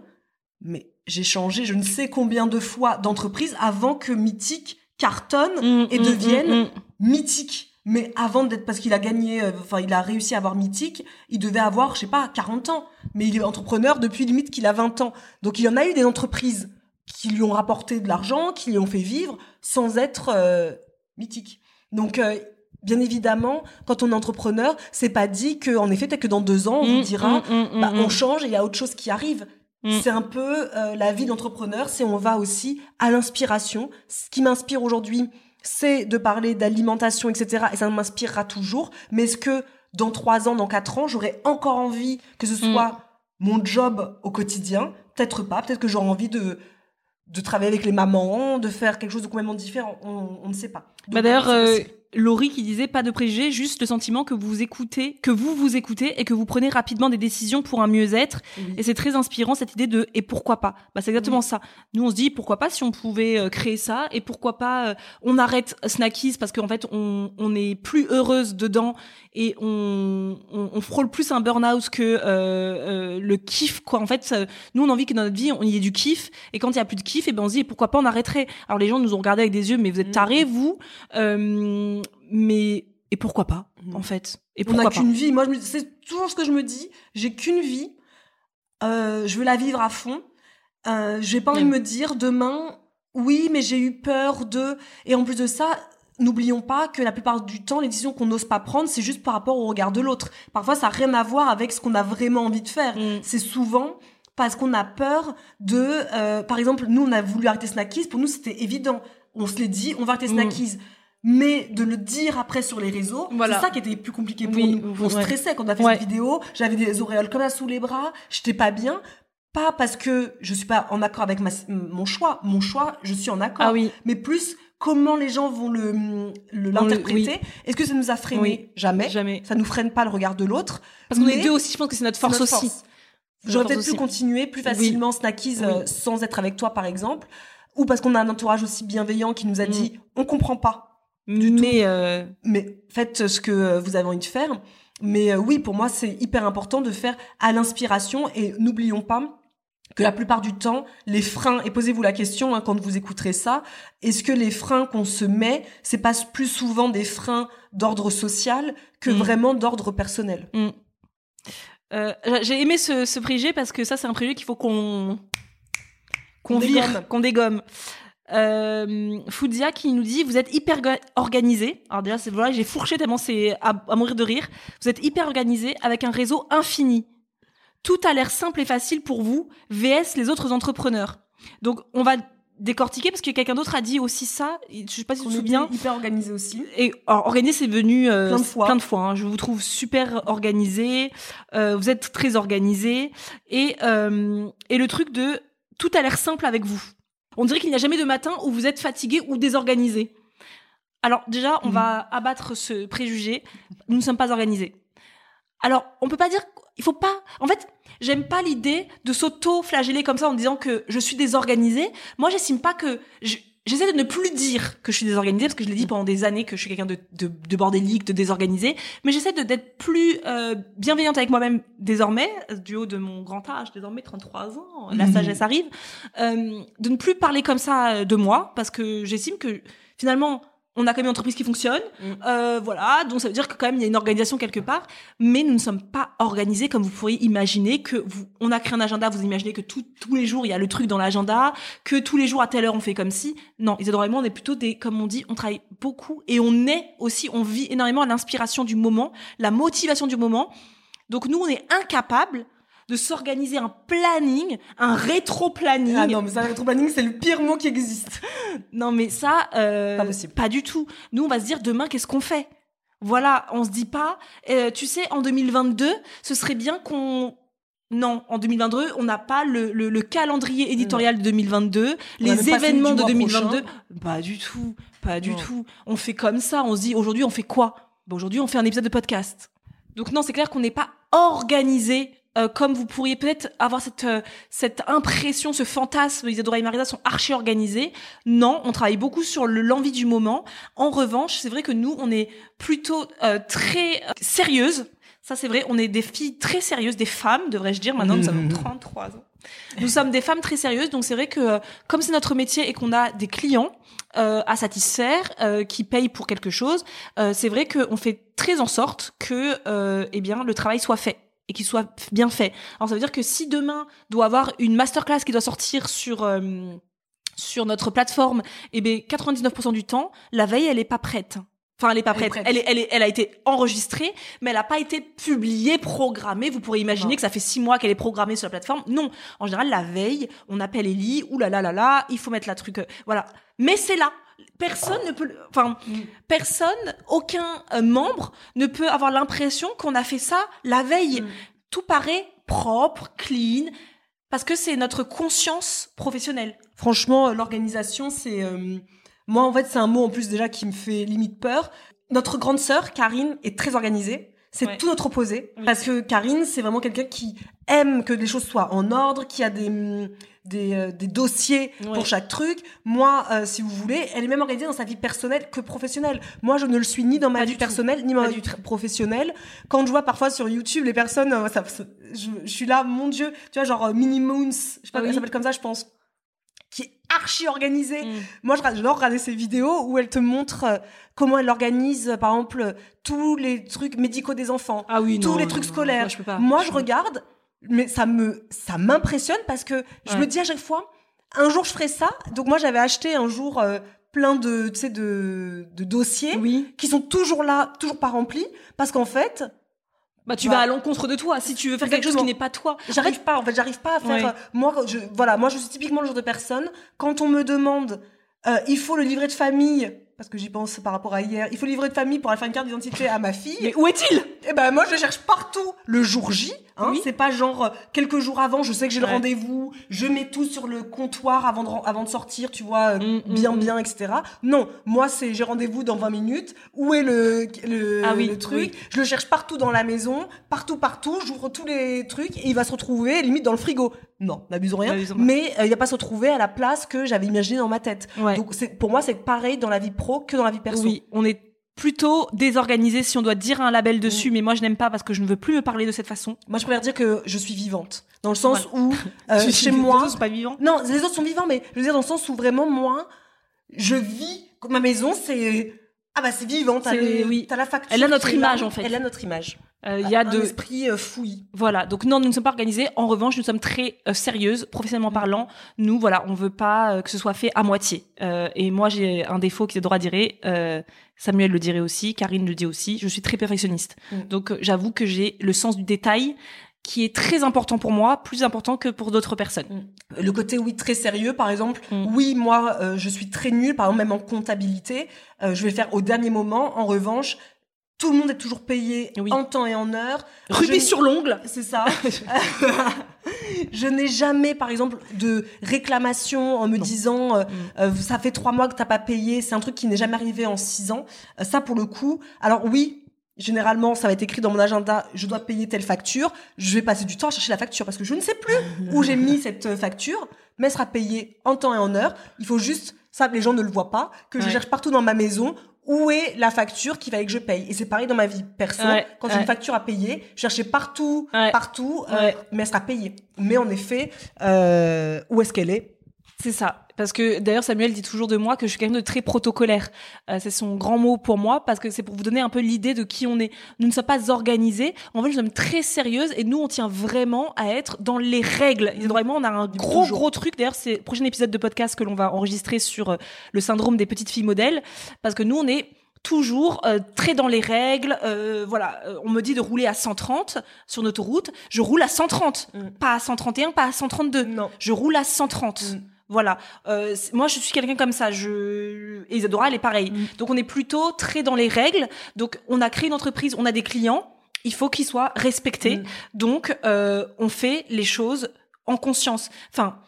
mais j'ai changé je ne sais combien de fois d'entreprise avant que Mythique cartonne Mm, et mm, devienne mm, mm. mythique. Mais avant d'être, parce qu'il a gagné, euh, enfin, il a réussi à avoir mythique, il devait avoir, je sais pas, 40 ans. Mais il est entrepreneur depuis limite qu'il a 20 ans. Donc il y en a eu des entreprises qui lui ont rapporté de l'argent, qui lui ont fait vivre sans être euh, mythique. Donc, euh, bien évidemment, quand on est entrepreneur, c'est pas dit que, en effet, peut-être que dans deux ans, on vous Mm, dira, mm, mm, bah, on change et il y a autre chose qui arrive. C'est un peu euh, la vie d'entrepreneur, c'est on va aussi à l'inspiration. Ce qui m'inspire aujourd'hui, c'est de parler d'alimentation, etc. Et ça m'inspirera toujours. Mais est-ce que dans trois ans, dans quatre ans, j'aurai encore envie que ce Mm. soit mon job au quotidien? Peut-être pas. Peut-être que j'aurai envie de de travailler avec les mamans, de faire quelque chose de complètement différent. On, on ne sait pas. Bah Donc, d'ailleurs, euh, possible. Laurie qui disait pas de préjugés, juste le sentiment que vous écoutez, que vous vous écoutez et que vous prenez rapidement des décisions pour un mieux-être. Oui. Et c'est très inspirant cette idée de et pourquoi pas? Bah c'est exactement ça. Nous on se dit pourquoi pas si on pouvait euh, créer ça et pourquoi pas euh, on arrête Snackies parce qu'en fait on on est plus heureuse dedans et on on, on frôle plus un burn-out que euh, le kiff quoi. En fait ça- nous on a envie que dans notre vie on y ait du kiff et quand il y a plus de kiff et ben on se dit et pourquoi pas on arrêterait? Alors les gens nous ont regardé avec des yeux mais vous êtes Mhm. tarés vous. Euh, mais et pourquoi pas Mhm. en fait? Et on n'a pourquoi qu'une vie. Moi, c'est toujours ce que je me dis. J'ai qu'une vie. Euh, je veux la vivre à fond. Euh, j'ai pas envie de me dire demain, oui, mais j'ai eu peur de. Et en plus de ça, n'oublions pas que la plupart du temps, les décisions qu'on n'ose pas prendre, c'est juste par rapport au regard de l'autre. Parfois, ça n'a rien à voir avec ce qu'on a vraiment envie de faire. Mm. C'est souvent parce qu'on a peur de. euh, par exemple, nous, on a voulu arrêter Snackies. Pour nous, c'était évident. On se l'est dit, on va arrêter Mm. Snackies. Mais de le dire après sur les réseaux, Voilà. c'est ça qui était plus compliqué pour Oui, nous. On ouais. stressait quand on a fait Ouais. cette vidéo. J'avais des auréoles comme ça sous les bras. J'étais pas bien. Pas parce que je suis pas en accord avec ma, mon choix. Mon choix, je suis en accord. Ah oui. Mais plus comment les gens vont le l'interpréter. Est-ce que ça nous a freiné? Oui. Jamais. Jamais. Ça nous freine pas le regard de l'autre. Parce qu'on est deux aussi, je pense que c'est notre force notre aussi. J'aurais peut-être pu continuer plus facilement Snackies euh, sans être avec toi, par exemple. Ou parce qu'on a un entourage aussi bienveillant qui nous a Mm. dit on comprend pas Mais euh, mais faites ce que euh, vous avez envie de faire. Mais euh, oui, pour moi, c'est hyper important de faire à l'inspiration et n'oublions pas que la plupart du temps, les freins, et posez-vous la question hein, quand vous écouterez ça, est-ce que les freins qu'on se met, c'est pas plus souvent des freins d'ordre social que Mm. vraiment d'ordre personnel? Euh, j'ai aimé ce, ce préjugé parce que ça, c'est un préjugé qu'il faut qu'on qu'on vire, qu'on dégomme. Euh, Foudia qui nous dit vous êtes hyper ga- organisé. Alors déjà c'est voilà j'ai fourché tellement c'est à, à mourir de rire. Vous êtes hyper organisé avec un réseau infini. Tout a l'air simple et facile pour vous. VS les autres entrepreneurs. Donc on va décortiquer parce que quelqu'un d'autre a dit aussi ça. Je sais pas si tu te souviens. hyper organisé aussi. Et alors, organisé, c'est venu euh, Plein de fois. Plein de fois hein. Je vous trouve super organisé. Euh, vous êtes très organisé. Et euh, et le truc de tout a l'air simple avec vous. On dirait qu'il n'y a jamais de matin où vous êtes fatigué ou désorganisé. Alors déjà, on Mhm. va abattre ce préjugé. Nous ne sommes pas organisés. Alors, on peut pas dire. Il faut pas. En fait, j'aime pas l'idée de s'auto-flageller comme ça en disant que je suis désorganisée. Moi, j'estime pas que. je- J'essaie de ne plus dire que je suis désorganisée parce que je l'ai dit pendant des années que je suis quelqu'un de, de, de bordélique, de désorganisé. Mais j'essaie de d'être plus euh, bienveillante avec moi-même désormais, du haut de mon grand âge, désormais 33 ans, la Mhm. sagesse arrive, euh, de ne plus parler comme ça euh, de moi parce que j'estime que finalement on a quand même une entreprise qui fonctionne, Mm. euh, voilà, donc ça veut dire que quand même il y a une organisation quelque part, mais nous ne sommes pas organisés comme vous pourriez imaginer que vous, on a créé un agenda, vous imaginez que tout- tous les jours il y a le truc dans l'agenda, que tous les jours à telle heure on fait comme si, non, Isadora et moi on est plutôt des, comme on dit, on travaille beaucoup et on est aussi, on vit énormément à l'inspiration du moment, la motivation du moment, donc nous on est incapables de s'organiser un planning, un rétro-planning. Ah non, mais ça, rétro-planning, c'est le pire mot qui existe. *laughs* Non, mais ça, euh, Pas possible. Pas du tout. Nous, on va se dire demain, qu'est-ce qu'on fait? Voilà, on se dit pas. euh, tu sais, en 2022, ce serait bien qu'on. Non, en 2022, on n'a pas le, le, le calendrier éditorial de 2022, On a même les événements de mois 2022. prochain. Pas du tout, pas du Non. tout. On fait comme ça, on se dit aujourd'hui, on fait quoi? Bah, Aujourd'hui, on fait un épisode de podcast. Donc non, c'est clair qu'on n'est pas organisé euh, comme vous pourriez peut-être avoir cette euh, cette impression, ce fantasme. Isadora et Marisa sont archi organisés. Non, on travaille beaucoup sur le- l'envie du moment. En revanche, c'est vrai que nous, on est plutôt euh, très euh, sérieuses. Ça, c'est vrai, on est des filles très sérieuses, des femmes, devrais-je dire. Maintenant, nous avons 33 ans. Nous sommes des femmes très sérieuses, donc c'est vrai que euh, comme c'est notre métier et qu'on a des clients euh, à satisfaire, euh, qui payent pour quelque chose, euh, c'est vrai qu'on fait très en sorte que, euh, eh bien, le travail soit fait et qu'il soit bien fait. Alors ça veut dire que si demain doit avoir une masterclass qui doit sortir sur euh, sur notre plateforme, eh bien 99% du temps, la veille elle est pas prête. Enfin, elle est pas Elle est prête. Elle, est, elle, est, elle a été enregistrée, mais elle n'a pas été publiée, programmée. Vous pourrez imaginer Non. que ça fait six mois qu'elle est programmée sur la plateforme. Non, en général, la veille, on appelle Ellie. Ouh là là là là, il faut mettre la truc. euh, voilà. Mais c'est là. Personne ne peut. le- Enfin, Mm. personne, aucun euh, membre ne peut avoir l'impression qu'on a fait ça la veille. Mm. Tout paraît propre, clean, parce que c'est notre conscience professionnelle. Franchement, euh, l'organisation, c'est euh, moi en fait, c'est un mot en plus déjà qui me fait limite peur. Notre grande sœur Karine est très organisée. C'est Ouais. tout notre opposé Oui. parce que Karine, c'est vraiment quelqu'un qui aime que les choses soient en ordre, qui a des des, euh, des dossiers Ouais. pour chaque truc. Moi, euh, si vous voulez, elle est même organisée dans sa vie personnelle que professionnelle. Moi, je ne le suis ni dans ma Pas vie tout. personnelle ni dans ma vie professionnelle. Quand je vois parfois sur YouTube les personnes, euh, ça, ça- je, je suis là, mon Dieu, tu vois, genre euh, Minnie Moons, je sais pas, Ah oui. elle s'appelle comme ça, je pense, qui est archi organisée. Mm. Moi, je- j'adore regarder ces vidéos où elle te montre euh, comment elle organise, euh, par exemple, euh, tous les trucs médicaux des enfants, Ah oui, tous non, les trucs non, scolaires. moi, je peux pas. Moi, Je regarde, mais ça me, ça m'impressionne parce que je Ouais. me dis à chaque fois, un jour je ferai ça. Donc moi, j'avais acheté un jour euh, plein de, tu sais, de, de dossiers Oui. qui sont toujours là, toujours pas remplis, parce qu'en fait, Bah, tu Bah, vas à l'encontre de toi. Si tu veux faire quelque chose qui n'est pas toi. J'arrive pas, en fait, j'arrive pas à faire. Ouais. euh, moi, je, voilà, moi, je suis typiquement le genre de personne. Quand on me demande, euh, il faut le livret de famille parce que j'y pense par rapport à hier. Il faut livrer de famille pour aller faire une carte d'identité à ma fille. Mais où est-il? Eh ben moi je cherche partout le jour J. Hein, Oui. C'est pas genre euh, quelques jours avant, je sais que j'ai le rendez-vous, je mets tout sur le comptoir avant de, avant de sortir, tu vois, euh, Mm, mm, bien mm. bien, etc. Non, moi c'est j'ai rendez-vous dans 20 minutes. Où est le, le, Ah oui, le truc? oui. Je le cherche partout dans la maison, partout partout, j'ouvre tous les trucs et il va se retrouver limite dans le frigo. Non, n'abusons rien. Mais euh, il va pas se retrouver à la place que j'avais imaginé dans ma tête. Ouais. Donc c'est pour moi c'est pareil dans la vie pro que dans la vie perso. Oui, on est plutôt désorganisé si on doit dire un label dessus, Mm. mais moi je n'aime pas parce que je ne veux plus me parler de cette façon. Moi, je préfère dire que je suis vivante. Dans le sens où, *laughs* euh, chez les moi. autres sont pas vivants. Non, les autres sont vivants, mais je veux dire dans le sens où vraiment, moi, je vis. Ma maison, c'est. Ah bah, c'est vivant. T'as oui. t'as la facture. Elle a notre là. image, en fait. Elle a notre image. Euh, Il y a Un de esprit euh, fouillis. voilà. Donc non, nous ne sommes pas organisés. En revanche, nous sommes très euh, sérieuses, professionnellement Mm. parlant. Nous, voilà, on veut pas euh, que ce soit fait à moitié. Euh, et moi, j'ai un défaut qui est droit de dire. Euh, Samuel le dirait aussi, Karine le dit aussi. Je suis très perfectionniste. Mm. Donc j'avoue que j'ai le sens du détail qui est très important pour moi, plus important que pour d'autres personnes. Le côté, oui, très sérieux, par exemple. Mm. Oui, moi, euh, je suis très nulle, par exemple, même en comptabilité. euh, je vais le faire au dernier moment. En revanche, tout le monde est toujours payé Oui. en temps et en heure. Rubis Je- sur l'ongle. *laughs* C'est ça. *laughs* je n'ai jamais, par exemple, de réclamation en me disant euh, euh, ça fait trois mois que t'as pas payé. C'est un truc qui n'est jamais arrivé en six ans. Ça, pour le coup. Alors oui. Généralement, ça va être écrit dans mon agenda, je dois payer telle facture. Je vais passer du temps à chercher la facture parce que je ne sais plus où j'ai mis cette euh, facture, mais elle sera payée en temps et en heure. Il faut juste, ça, les gens ne le voient pas, que je cherche partout dans ma maison où est la facture qu'il fallait que je paye. Et c'est pareil dans ma vie perso. Ouais, Quand j'ai ouais. une facture à payer, je cherchais partout, partout, euh, mais elle sera payée. Mais en effet, euh, où est-ce qu'elle est? C'est ça. Parce que d'ailleurs Samuel dit toujours de moi que je suis quelqu'un de très protocolaire. Euh, c'est son grand mot pour moi parce que c'est pour vous donner un peu l'idée de qui on est. Nous ne sommes pas organisés. En fait, nous sommes très sérieuses et nous on tient vraiment à être dans les règles. Et vraiment, on a un gros gros truc. D'ailleurs, c'est le prochain épisode de podcast que l'on va enregistrer sur euh, le syndrome des petites filles modèles parce que nous on est toujours euh, très dans les règles. Euh, voilà, Euh, on me dit de rouler à 130 sur une autoroute. Je roule à 130, Mm. pas à 131, pas à 132. Non. Je roule à 130. Mm. Voilà. Euh, moi, je suis quelqu'un comme ça. Je... Et Isadora, elle est pareille. Mm. Donc, on est plutôt très dans les règles. Donc, on a créé une entreprise, on a des clients. Il faut qu'ils soient respectés. Mm. Donc, euh, on fait les choses en conscience. Enfin,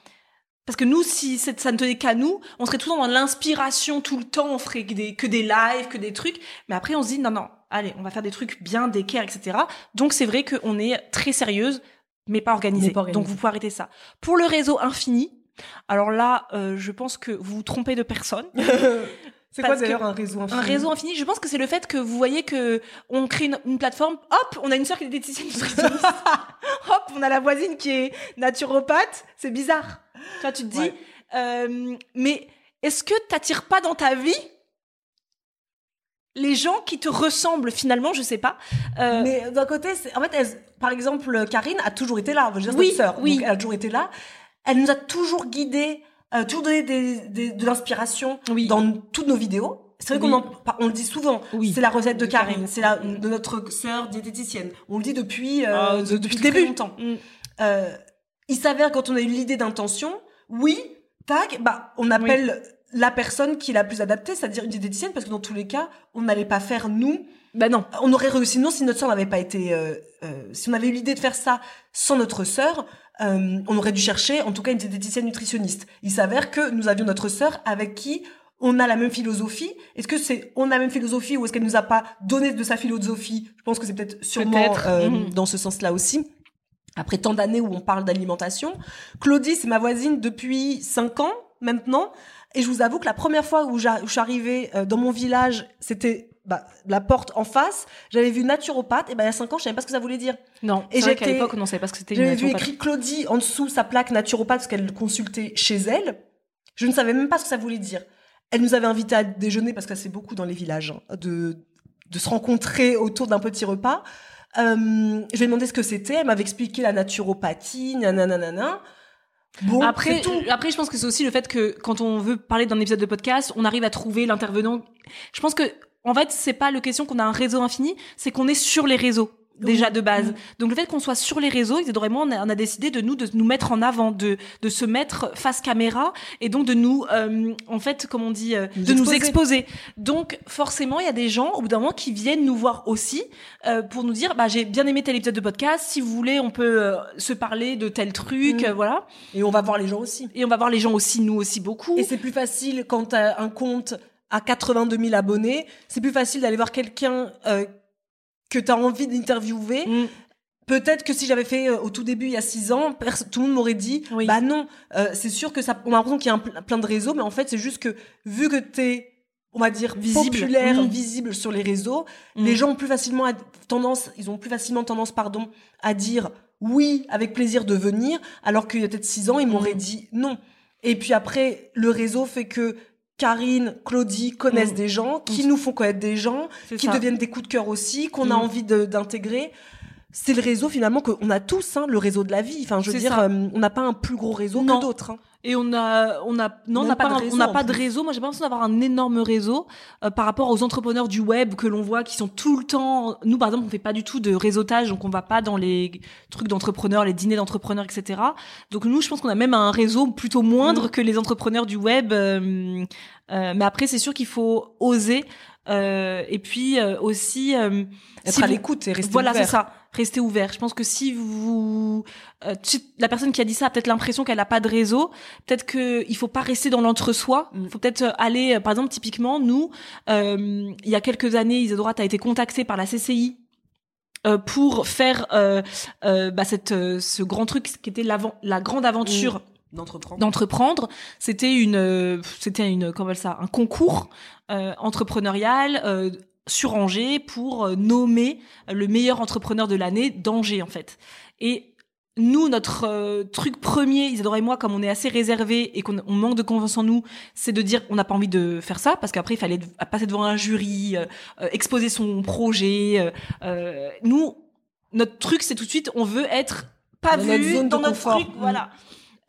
parce que nous, si ça ne tenait qu'à nous, on serait tout le temps dans l'inspiration tout le temps. On ferait que des, que des lives, que des trucs. Mais après, on se dit, non, non, allez, on va faire des trucs bien, d'équerre, etc. Donc, c'est vrai qu'on est très sérieuse, mais pas organisée. Mais pas organisée. Donc, vous pouvez arrêter ça. Pour le réseau infini, alors là, euh, je pense que vous vous trompez de personne. *laughs* C'est quoi d'ailleurs un réseau infini Un réseau infini, je pense que c'est le fait que vous voyez que on crée une, une plateforme, hop, on a une sœur qui est diététicienne nutritionniste. *laughs* hop, on a la voisine qui est naturopathe, c'est bizarre. Toi, tu te dis, Ouais. euh, mais est-ce que t'attires pas dans ta vie les gens qui te ressemblent finalement, je sais pas. Euh, Mais d'un côté, en fait, elle- par exemple, Karine a toujours été là. Je veux dire, Oui, sœur. oui. Elle a toujours été là. Elle nous a toujours guidés, euh, toujours donné des, des- de l'inspiration Oui. dans toutes nos vidéos. C'est vrai Oui. qu'on on le dit souvent. Oui. C'est la recette de De Karine. Karine. C'est la de notre sœur diététicienne. On le dit depuis, euh, euh, depuis, le début. longtemps. Mm. Euh, il s'avère quand on a eu l'idée d'intention, oui, tac, bah on appelle la personne qui est la plus adaptée, c'est-à-dire une diététicienne, parce que dans tous les cas, on n'allait pas faire nous. Bah non. On aurait réussi non si notre sœur n'avait pas été, euh, euh, si on avait eu l'idée de faire ça sans notre sœur, euh, on aurait dû chercher en tout cas une diététicienne nutritionniste. Il s'avère que nous avions notre sœur avec qui on a la même philosophie. Est-ce que c'est on a la même philosophie ou est-ce qu'elle nous a pas donné de sa philosophie? Je pense que c'est peut-être sûrement Peut-être. euh, Mhm. dans ce sens-là aussi. Après tant d'années où on parle d'alimentation, Claudie c'est ma voisine depuis cinq ans maintenant, et je vous avoue que la première fois où, où je suis arrivée euh, dans mon village, c'était bah, la porte en face. J'avais vu naturopathe, et ben il y a cinq ans, je savais pas ce que ça voulait dire. Non. Et j'étais- l'époque, on ne savait pas ce que c'était J'avais vu écrit Claudie en dessous sa plaque naturopathe parce qu'elle consultait chez elle. Je ne savais même pas ce que ça voulait dire. Elle nous avait invités à déjeuner parce que c'est beaucoup dans les villages hein, de de se rencontrer autour d'un petit repas. Euh, je lui ai demandé ce que c'était. Elle m'avait expliqué la naturopathie, nanana. Bon, Après, tout. après, je pense que c'est aussi le fait que quand on veut parler d'un épisode de podcast, on arrive à trouver l'intervenant. Je pense que, en fait, c'est pas le question qu'on a un réseau infini, c'est qu'on est sur les réseaux. déjà de base. Donc le fait qu'on soit sur les réseaux, moi, on a, décidé de nous de nous mettre en avant, de de se mettre face caméra et donc de nous, euh, en fait, comme on dit, euh, de nous exposer. Donc forcément, il y a des gens au bout d'un moment qui viennent nous voir aussi euh, pour nous dire, bah j'ai bien aimé tel épisode de podcast. Si vous voulez, on peut euh, se parler de tel truc, Mm. voilà. Et on va voir les gens aussi. Et on va voir les gens aussi, nous aussi beaucoup. Et c'est plus facile quand t'as un compte à 82 000 abonnés. C'est plus facile d'aller voir quelqu'un euh, que t'as envie d'interviewer. Mm. Peut-être que si j'avais fait euh, au tout début il y a six ans, tout le monde m'aurait dit Oui. bah non. Euh, c'est sûr que ça. On a l'impression qu'il y a un pl- plein de réseaux, mais en fait c'est juste que vu que t'es on va dire Visible. populaire, Mm. visible sur les réseaux, Mm. les gens ont plus facilement tendance, ils ont plus facilement tendance, pardon, à dire oui, avec plaisir de venir, alors qu'il y a peut-être six ans, ils m'auraient dit non. Et puis après, le réseau fait que Karine, Claudie connaissent Mm. des gens, qui nous font connaître des gens, qui ça. deviennent des coups de cœur aussi, qu'on a Mm. envie d'intégrer. C'est le réseau finalement qu'on a tous, hein, le réseau de la vie. Enfin, je veux dire, euh, on n'a pas un plus gros réseau Non. que d'autres. hein. Et on a, on a, non, On a n'a pas pas, de réseau, on en pas de réseau. Moi, j'ai pas l'impression d'avoir un énorme réseau euh, par rapport aux entrepreneurs du web que l'on voit qui sont tout le temps. Nous, par exemple, on fait pas du tout de réseautage, donc on va pas dans les trucs d'entrepreneurs, les dîners d'entrepreneurs, etc. Donc nous, je pense qu'on a même un réseau plutôt moindre que les entrepreneurs du web. euh, euh, mais après, c'est sûr qu'il faut oser. Euh, et puis euh, aussi euh, Être si à vous- l'écoute et rester voilà, ouvert. c'est ça. Rester ouvert. Je pense que si vous, euh, la personne qui a dit ça a peut-être l'impression qu'elle n'a pas de réseau. Peut-être que il faut pas rester dans l'entre-soi. Il Mm. faut peut-être aller, euh, par exemple, typiquement, nous, euh, il y a quelques années, Isadora a été contactée par la CCI. euh, pour faire euh, euh, bah, cette, euh, ce grand truc qui était la grande aventure D'entreprendre. d'entreprendre. C'était une, euh, c'était une, comment ça, un concours euh, entrepreneurial euh, sur Angers pour nommer le meilleur entrepreneur de l'année d'Angers en fait. Et nous, notre euh, truc premier, Isadora et moi, comme on est assez réservés et qu'on on manque de confiance en nous, c'est de dire on n'a pas envie de faire ça parce qu'après il fallait de- passer devant un jury, euh, exposer son projet. euh, nous, notre truc, c'est tout de suite, on veut être pas Dans vu notre zone de dans notre confort. truc, voilà.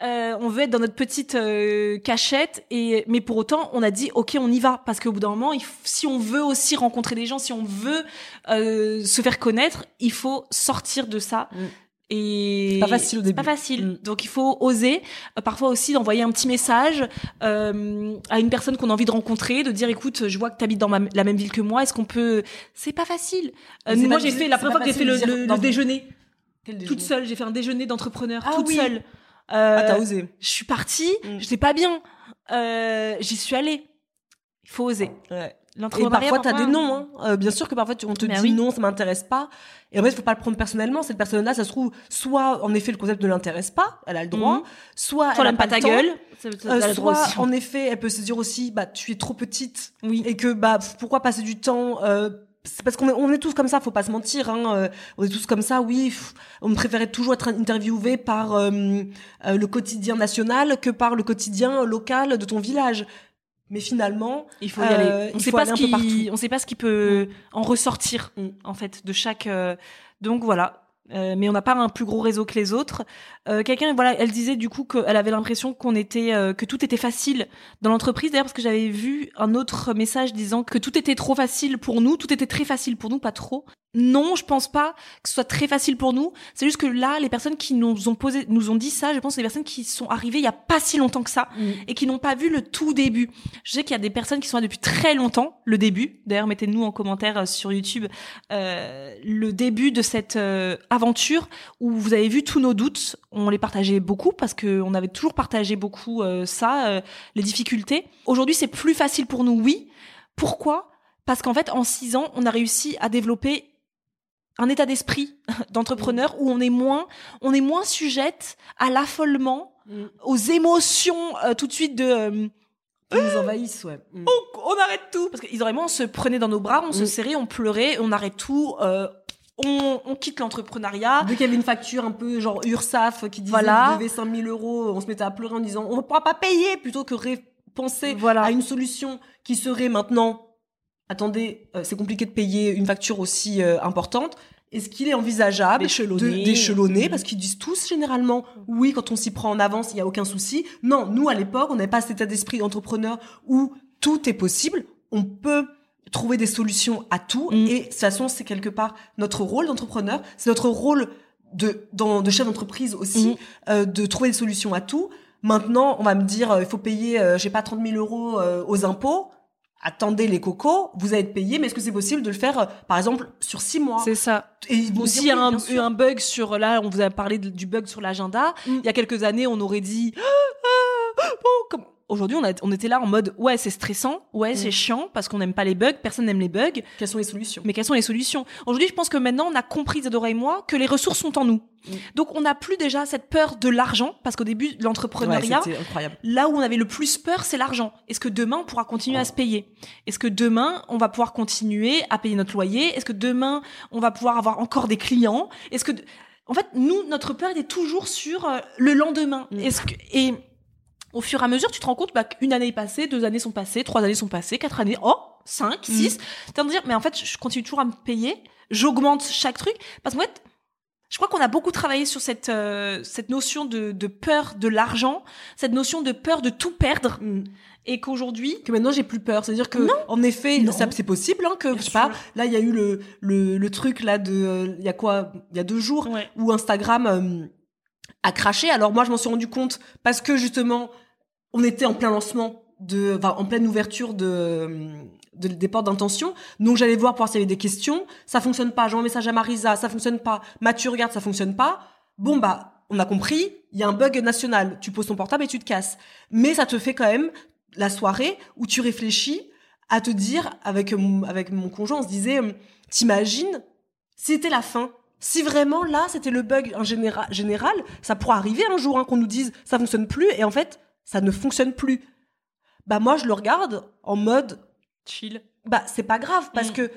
Euh, on veut être dans notre petite euh, cachette et mais pour autant on a dit ok on y va parce qu'au bout d'un moment il si on veut aussi rencontrer des gens si on veut euh, se faire connaître il faut sortir de ça Mm. et pas facile au début. pas facile Mm. donc il faut oser Euh, parfois aussi d'envoyer un petit message euh, à une personne qu'on a envie de rencontrer de dire écoute je vois que tu habites dans ma- la même ville que moi est-ce qu'on peut c'est pas facile Euh, moi j'ai fait la première fois que j'ai fait le, le- déjeuner toute seule j'ai fait un déjeuner d'entrepreneur Ah toute oui. seule Ah, Euh, t'as osé. je suis partie, Mm. j'étais pas bien. Euh, J'y suis allée. Il faut oser. Ouais. Et parfois, t'as des noms. Hein. Euh, bien sûr que parfois, on te dit oui. non, ça m'intéresse pas. Et en fait, il faut pas le prendre personnellement. Cette personne-là, ça se trouve, soit en effet, le concept ne l'intéresse pas, elle a le droit, Mhm. soit Soit elle aime pas ta gueule. Ça- ça- euh, soit, en effet, elle peut se dire aussi, bah, tu es trop petite. Oui. Et que, bah, pourquoi passer du temps, euh, c'est parce qu'on est, on est tous comme ça, faut pas se mentir. Hein, euh, on est tous comme ça, oui. pff, on préférait toujours être interviewé par euh, euh, le quotidien national que par le quotidien local de ton village. Mais finalement, Il faut y Euh, aller. On il sait pas ce qui, on sait pas ce qui peut en ressortir Mm. en fait de chaque. euh, Donc voilà. Euh, mais on n'a pas un plus gros réseau que les autres. Euh, Quelqu'un, voilà, elle disait du coup qu'elle avait l'impression qu'on était, euh, que tout était facile dans l'entreprise. D'ailleurs, parce que j'avais vu un autre message disant que tout était trop facile pour nous, tout était très facile pour nous, pas trop. Non, je pense pas que ce soit très facile pour nous. C'est juste que là, les personnes qui nous ont posé, nous ont dit ça, je pense, que des personnes qui sont arrivées il y a pas si longtemps que ça et qui n'ont pas vu le tout début. Je sais qu'il y a des personnes qui sont là depuis très longtemps, le début. D'ailleurs, mettez-nous en commentaire euh, sur YouTube euh, le début de cette euh, aventure où vous avez vu tous nos doutes. On les partageait beaucoup parce que on avait toujours partagé beaucoup euh, ça, euh, les difficultés. Aujourd'hui, c'est plus facile pour nous, oui. Pourquoi? Parce qu'en fait, en six ans, on a réussi à développer un état d'esprit *laughs* d'entrepreneur où on est moins, on est moins sujette à l'affolement Mm. aux émotions euh, tout de suite de euh, Ils nous envahissent, ouais. Mm. on arrête tout parce qu'ils vraiment on se prenait dans nos bras on se Mm. serrait on pleurait on arrête tout euh, on, on quitte l'entrepreneuriat Dès qu'il y avait une facture un peu genre URSAF qui disait Voilà. devez 5000 euros, on se mettait à pleurer en disant on ne pourra pas payer plutôt que penser Voilà. à une solution qui serait maintenant attendez, euh, c'est compliqué de payer une facture aussi euh, importante. Est-ce qu'il est envisageable D'échelonner. Parce qu'ils disent tous généralement oui, quand on s'y prend en avance, il n'y a aucun souci. Non, nous à l'époque, on n'avait pas cet état d'esprit entrepreneur où tout est possible. On peut trouver des solutions à tout. Mm. Et de toute façon, c'est quelque part notre rôle d'entrepreneur, c'est notre rôle de, dans, de chef d'entreprise aussi, Mm. euh, de trouver des solutions à tout. Maintenant, on va me dire, euh, il faut payer, euh, j'ai pas 30 000 euros euh, aux impôts. Attendez les cocos, vous allez être payé, mais est-ce que c'est possible de le faire, euh, par exemple, sur six mois? C'est ça. Et s'il y a oui, un, bug sur là, on vous a parlé de- du bug sur l'agenda. Mm. Il y a quelques années, on aurait dit *gasps* Ah, ah, bon, comme aujourd'hui, on, a- on était là en mode ouais, c'est stressant, ouais, Mm. c'est chiant parce qu'on n'aime pas les bugs, personne n'aime les bugs. Quelles sont les solutions? Mais quelles sont les solutions? Aujourd'hui, je pense que maintenant, on a compris, Zadora et moi, que les ressources sont en nous. Mm. Donc, on n'a plus déjà cette peur de l'argent parce qu'au début, Ouais, l'entrepreneuriat. Là où on avait le plus peur, c'est l'argent. Est-ce que demain, on pourra continuer à se payer? Est-ce que demain, on va pouvoir continuer à payer notre loyer? Est-ce que demain, on va pouvoir avoir encore des clients? Est-ce que... En fait, nous, notre peur était toujours sur euh, le lendemain. Mm. Est-ce que... Et au fur et à mesure, tu te rends compte bah, qu'une année est passée, deux années sont passées, trois années sont passées, quatre années, oh, cinq, six. T'as de dire, mais en fait, je continue toujours à me payer, j'augmente chaque truc. Parce qu'en fait, je crois qu'on a beaucoup travaillé sur cette, euh, cette notion de, de peur de l'argent, cette notion de peur de tout perdre, Mm. et qu'aujourd'hui, que maintenant j'ai plus peur. C'est-à-dire que, en effet, Non. ça c'est possible, hein, que Bien je sais pas. Là, il y a eu le le, le truc là de, euh, il y a quoi, il y a deux jours, Ouais. où Instagram euh, a craché. Alors moi, je m'en suis rendu compte parce que justement, on était en plein lancement de, enfin, en pleine ouverture de, de- des portes d'intention. Donc j'allais voir pour voir s'il y avait des questions. Ça fonctionne pas. J'envoie un message à Marisa, ça fonctionne pas. Mathieu regarde, ça fonctionne pas. Bon bah, on a compris. Il y a un bug national. Tu poses ton portable et tu te casses. Mais ça te fait quand même la soirée où tu réfléchis à te dire avec mon, avec mon conjoint, on se disait, hum, t'imagines c'était la fin? Si vraiment là c'était le bug en général, général, ça pourrait arriver un jour hein, qu'on nous dise ça fonctionne plus et en fait ça ne fonctionne plus. Bah moi je le regarde en mode chill. bah c'est pas grave parce Mm. que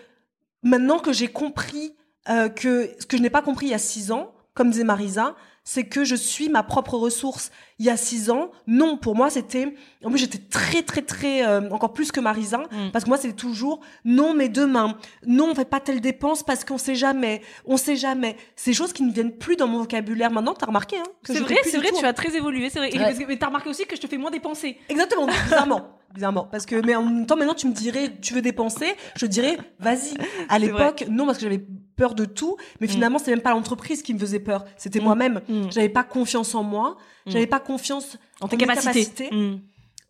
maintenant que j'ai compris euh, que ce que je n'ai pas compris il y a six ans, comme disait Marisa, c'est que je suis ma propre ressource. Il y a six ans, non, pour moi c'était, en plus j'étais très très très euh, encore plus que Marisa, Mm. parce que moi c'était toujours non mais demain, non on fait pas telle dépense parce qu'on sait jamais, on sait jamais. Ces choses qui ne viennent plus dans mon vocabulaire maintenant. T'as remarqué hein C'est vrai, c'est vrai, tu as très évolué, c'est vrai. Ouais. mais t'as remarqué aussi que je te fais moins dépenser. Exactement, bizarrement. *laughs* Bizarrement. Parce que, mais en même temps, maintenant, tu me dirais, tu veux dépenser, je dirais, vas-y. À l'époque, non, parce que j'avais peur de tout. Mais Mm. finalement, c'est même pas l'entreprise qui me faisait peur. C'était Mm. moi-même. Mm. J'avais pas confiance en moi. J'avais pas confiance En tes mes capacités. Mm.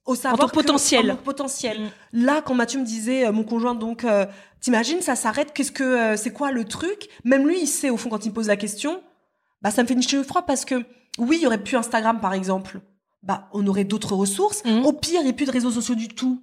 au savoir ton potentiel. en mon potentiel. Là, quand Mathieu me disait, euh, mon conjoint, donc, euh, t'imagines, ça s'arrête, qu'est-ce que, euh, c'est quoi le truc? Même lui, il sait, au fond, quand il me pose la question, bah, ça me fait une froid parce que, oui, il y aurait plus Instagram, par exemple. Bah, on aurait d'autres ressources. Mhm. Au pire, il n'y a plus de réseaux sociaux du tout.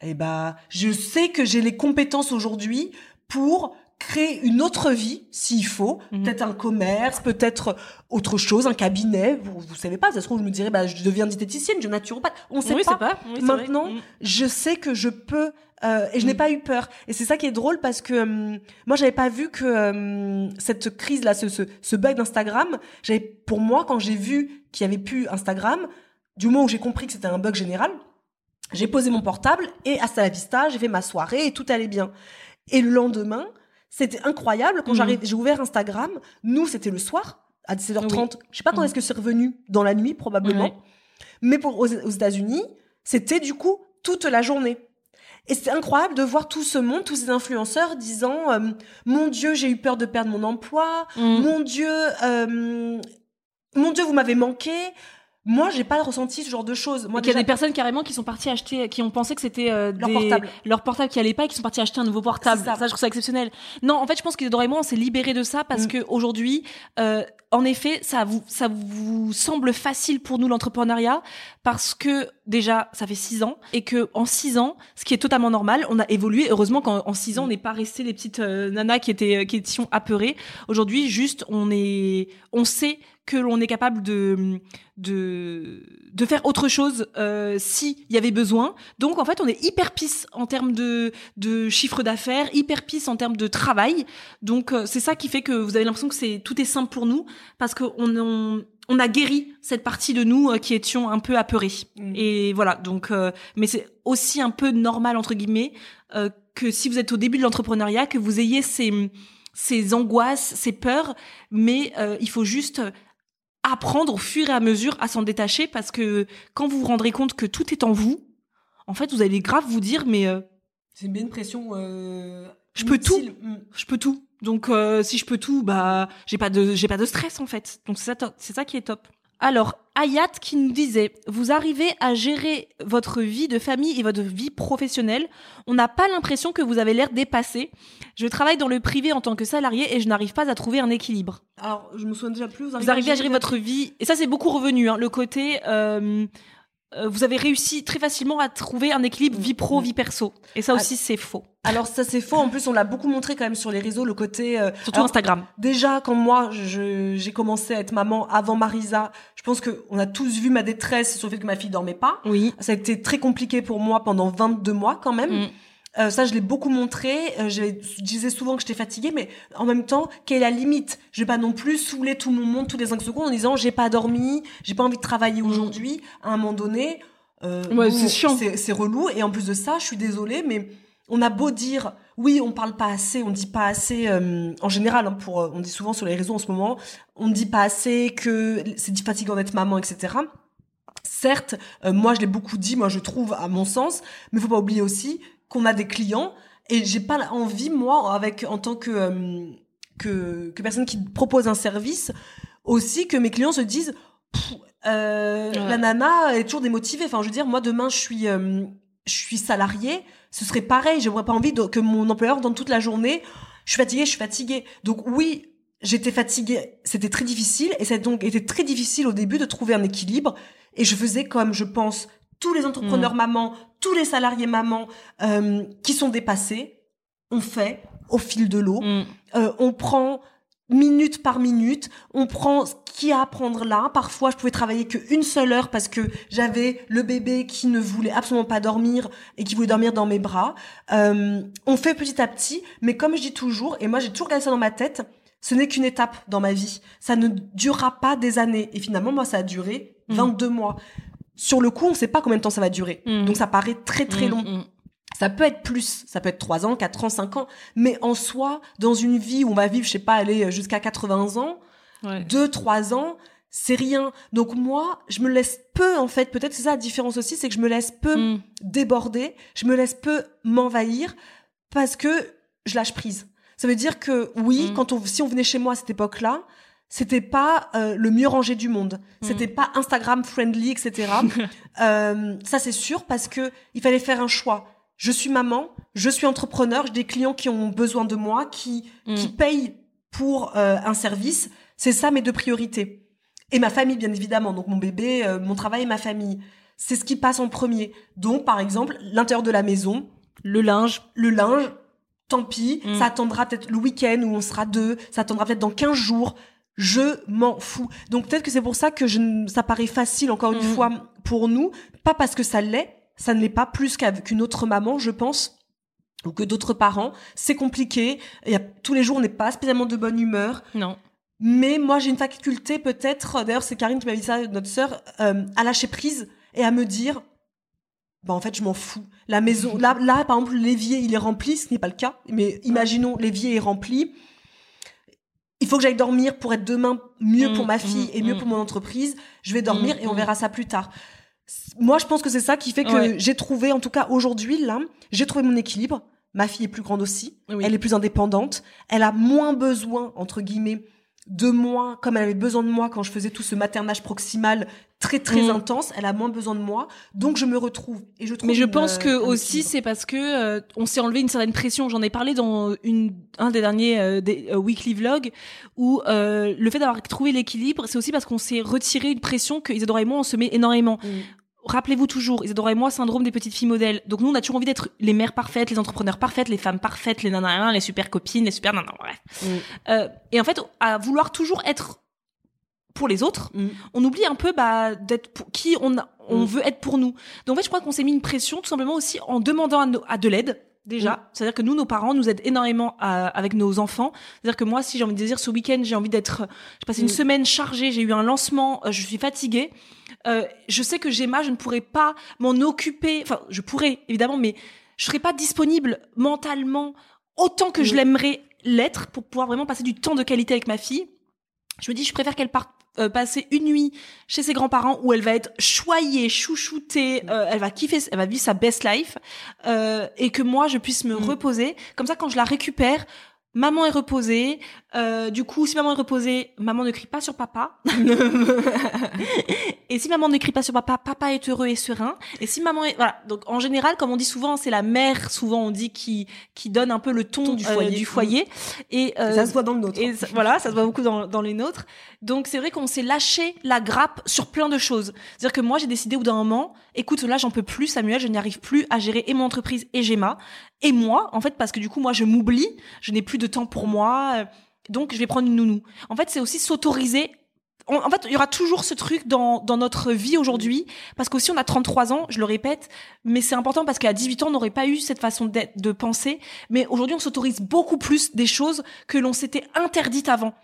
Eh bah, je sais que j'ai les compétences aujourd'hui pour créer une autre vie, s'il faut. Mhm. Peut-être un commerce, peut-être autre chose, un cabinet. Vous, vous savez pas. Ça se trouve, je me dirais, bah, je deviens diététicienne, je naturopathe. On sait oui, pas pas. Oui. Maintenant, Mm. je sais que je peux euh, et je n'ai pas eu peur et c'est ça qui est drôle parce que hum, moi j'avais pas vu que hum, cette crise là ce, ce, ce bug d'Instagram j'avais pour moi quand j'ai vu qu'il y avait plus Instagram du moment où j'ai compris que c'était un bug général j'ai posé mon portable et hasta la vista j'ai fait ma soirée et tout allait bien et le lendemain c'était incroyable quand j'arrive j'ai ouvert Instagram nous c'était le soir à 17h30 je sais pas quand Mm. est-ce que c'est revenu dans la nuit probablement mais pour aux, aux États-Unis, c'était du coup toute la journée. Et c'est incroyable de voir tout ce monde, tous ces influenceurs disant euh, Mon Dieu, j'ai eu peur de perdre mon emploi. Mm. Mon Dieu, euh, mon Dieu, vous m'avez manqué. Moi, j'ai pas ressenti ce genre de choses. Moi, qu'il y a des personnes carrément qui sont parties acheter, qui ont pensé que c'était euh, Leur des- portable. leur portable qui allait pas et qui sont partis acheter un nouveau portable. Ça. Ça. je trouve ça exceptionnel. Non, en fait, je pense que Dora et moi, on s'est libérés de ça parce Mm. que aujourd'hui, euh, en effet, ça vous, ça vous semble facile pour nous l'entrepreneuriat parce que déjà, ça fait six ans et que en six ans, ce qui est totalement normal, on a évolué. Heureusement qu'en en six ans, on n'est pas resté les petites euh, nanas qui étaient, qui étions apeurées. Aujourd'hui, juste, on est, on sait que l'on est capable de, de faire autre chose euh, si il y avait besoin. Donc en fait, on est hyper pisse en termes de, de chiffre d'affaires, hyper pisse en termes de travail. Donc euh, c'est ça qui fait que vous avez l'impression que c'est tout est simple pour nous parce qu'on on, on a guéri cette partie de nous euh, qui étions un peu apeurés. Mm. Et voilà. Donc, euh, mais c'est aussi un peu normal entre guillemets euh, que si vous êtes au début de l'entrepreneuriat, que vous ayez ces ces angoisses, ces peurs, mais euh, il faut juste apprendre au fur et à mesure à s'en détacher parce que quand vous vous rendrez compte que tout est en vous, en fait, vous allez grave vous dire mais euh, C'est bien une pression. Euh, Je peux tout. Mm. Je peux tout. Donc euh, si je peux tout, bah j'ai pas de j'ai pas de stress en fait. Donc c'est ça c'est ça qui est top. Alors Ayat qui nous disait vous arrivez à gérer votre vie de famille et votre vie professionnelle. On n'a pas l'impression que vous avez l'air dépassé. Je travaille dans le privé en tant que salarié et je n'arrive pas à trouver un équilibre. Alors, je me souviens déjà plus. Vous arrivez à gérer votre vie et ça c'est beaucoup revenu hein, le côté euh, euh, vous avez réussi très facilement à trouver un équilibre vie pro vie perso et ça Ah. aussi c'est faux Alors ça c'est faux. En plus, on l'a beaucoup montré quand même sur les réseaux le côté. euh, surtout alors, Instagram Déjà, quand moi j'ai commencé à être maman avant Marisa, je pense que on a tous vu ma détresse sur le fait que ma fille dormait pas. oui Ça a été très compliqué pour moi pendant 22 mois quand même. Mm. Euh, ça, je l'ai beaucoup montré. Euh, je disais souvent que j'étais fatiguée, mais en même temps, quelle est la limite? Je vais pas non plus saouler tout mon monde tous les 5 secondes en disant j'ai pas dormi, j'ai pas envie de travailler aujourd'hui. À un moment donné, euh, Mm. Ouais, c'est chiant. C'est c'est relou. Et en plus de ça, je suis désolée, mais on a beau dire oui, on parle pas assez, on dit pas assez. euh, en général, hein, pour euh, on dit souvent sur les réseaux en ce moment, on ne dit pas assez que c'est fatigant d'être maman, etc. Certes, euh, moi je l'ai beaucoup dit, moi je trouve à mon sens, mais faut pas oublier aussi qu'on a des clients et j'ai pas envie moi avec en tant que euh, que, que personne qui propose un service aussi que mes clients se disent euh, Ouais. la nana est toujours démotivée. Enfin, je veux dire, moi demain je suis je suis salarié, ce serait pareil. J'aurais pas envie de- que mon employeur dans toute la journée, je suis fatiguée, je suis fatiguée. Donc oui, j'étais fatiguée, c'était très difficile et ça a donc été très difficile au début de trouver un équilibre. Et je faisais comme je pense tous les entrepreneurs mamans, tous les salariés mamans euh, qui sont dépassés, on fait au fil de l'eau. Mm. Euh, on prend minute par minute, on prend ce qu'il y a à prendre là. Parfois, je pouvais travailler qu'une seule heure parce que j'avais le bébé qui ne voulait absolument pas dormir et qui voulait dormir dans mes bras. Euh, on fait petit à petit, mais comme je dis toujours, et moi j'ai toujours gardé ça dans ma tête, ce n'est qu'une étape dans ma vie. Ça ne durera pas des années. Et finalement, moi, ça a duré Mm. 22 mois. Sur le coup, on ne sait pas combien de temps ça va durer. Mm. Donc ça paraît très très Mm, long. Ça peut être plus, ça peut être 3 ans, 4 ans, 5 ans, mais en soi, dans une vie où on va vivre, je sais pas, aller jusqu'à 80 ans, Ouais. 2, 3 ans, c'est rien. Donc moi, je me laisse peu, en fait, peut-être c'est ça la différence aussi, c'est que je me laisse peu Mm. déborder, je me laisse peu m'envahir, parce que je lâche prise. Ça veut dire que oui, Mm. quand on, si on venait chez moi à cette époque-là, c'était pas euh, le mieux rangé du monde. Mm. C'était pas Instagram friendly, etc. *laughs* Euh, ça c'est sûr parce que il fallait faire un choix. Je suis maman, je suis entrepreneur, j'ai des clients qui ont besoin de moi, qui Mm. qui payent pour euh, un service. C'est ça mes deux priorités. Et ma famille bien évidemment, donc mon bébé, euh, mon travail et ma famille. C'est ce qui passe en premier. Donc par exemple l'intérieur de la maison, Le linge. le linge, tant pis, Mm. ça attendra peut-être le week-end où on sera deux, ça attendra peut-être dans 15 jours. Je m'en fous. Donc peut-être que c'est pour ça que je, ça paraît facile, encore une Mm. fois, pour nous. Pas parce que ça l'est, ça ne l'est pas plus qu'avec une autre maman, je pense, ou que d'autres parents. C'est compliqué. Y a, tous les jours, on n'est pas spécialement de bonne humeur. Non. Mais moi, j'ai une faculté peut-être, d'ailleurs c'est Karine qui m'a dit ça, notre sœur, euh, à lâcher prise et à me dire, bah en fait, je m'en fous. La maison, là, là, par exemple, l'évier, il est rempli, ce n'est pas le cas, mais imaginons, l'évier est rempli. Il faut que j'aille dormir pour être demain mieux pour Mm, ma fille mm, et mieux mm. pour mon entreprise. Je vais dormir et on verra ça plus tard. Moi, je pense que c'est ça qui fait que Ouais. j'ai trouvé, en tout cas aujourd'hui, là, j'ai trouvé mon équilibre. Ma fille est plus grande aussi. Oui. Elle est plus indépendante. Elle a moins besoin, entre guillemets, de moi, comme elle avait besoin de moi quand je faisais tout ce maternage proximal très très Mm. intense. Elle a moins besoin de moi. Donc je me retrouve. Et je trouve Mais je une, pense euh, que aussi c'est parce que euh, on s'est enlevé une certaine pression. J'en ai parlé dans une un des derniers euh, des, euh, weekly vlogs où euh, le fait d'avoir trouvé l'équilibre, c'est aussi parce qu'on s'est retiré une pression que Isadora et moi on se met énormément. Mm. Rappelez-vous toujours, Isadora et moi, syndrome des petites filles modèles. Donc nous, on a toujours envie d'être les mères parfaites, les entrepreneurs parfaites, les femmes parfaites, les nanas, les super copines, les super nanas, bref. Mm. Euh, et en fait, à vouloir toujours être pour les autres, Mm. on oublie un peu bah, d'être pour qui on, on Mm. veut être pour nous. Donc en fait, je crois qu'on s'est mis une pression tout simplement aussi en demandant à de l'aide. Déjà, c'est-à-dire que nous, nos parents nous aident énormément à- avec nos enfants. C'est-à-dire que moi, si j'ai envie de dire ce week-end, j'ai envie d'être, j'ai passé une Mm. semaine chargée, j'ai eu un lancement, euh, je suis fatiguée. Euh, je sais que Gemma, je ne pourrais pas m'en occuper. Enfin, je pourrais évidemment, mais je serais pas disponible mentalement autant que je Mm. l'aimerais l'être pour pouvoir vraiment passer du temps de qualité avec ma fille. Je me dis, je préfère qu'elle parte euh, passer une nuit chez ses grands-parents où elle va être choyée, chouchoutée, euh, elle va kiffer, elle va vivre sa best life, euh, et que moi je puisse me Mm. reposer. Comme ça, quand je la récupère, maman est reposée. Euh, du coup, si maman est reposée, maman ne crie pas sur papa. *laughs* et si maman ne crie pas sur papa, papa est heureux et serein. Et si maman est voilà, donc en général, comme on dit souvent, c'est la mère souvent on dit qui qui donne un peu le ton, Ton du euh, foyer. du foyer. Et euh, Ça se voit dans le nôtre. et ça- voilà, ça se voit beaucoup dans, dans les nôtres. Donc c'est vrai qu'on s'est lâché la grappe sur plein de choses. C'est-à-dire que moi j'ai décidé au bout d'un moment, écoute là j'en peux plus Samuel, je n'y arrive plus à gérer et mon entreprise et Gemma et moi en fait parce que du coup moi je m'oublie, je n'ai plus de temps pour moi, euh, donc je vais prendre une nounou. En fait c'est aussi s'autoriser. En en fait, il y aura toujours ce truc dans, dans notre vie aujourd'hui, parce qu'aussi on a 33 ans, je le répète, mais c'est important parce qu'à 18 ans, on n'aurait pas eu cette façon de penser, mais aujourd'hui, on s'autorise beaucoup plus des choses que l'on s'était interdites avant.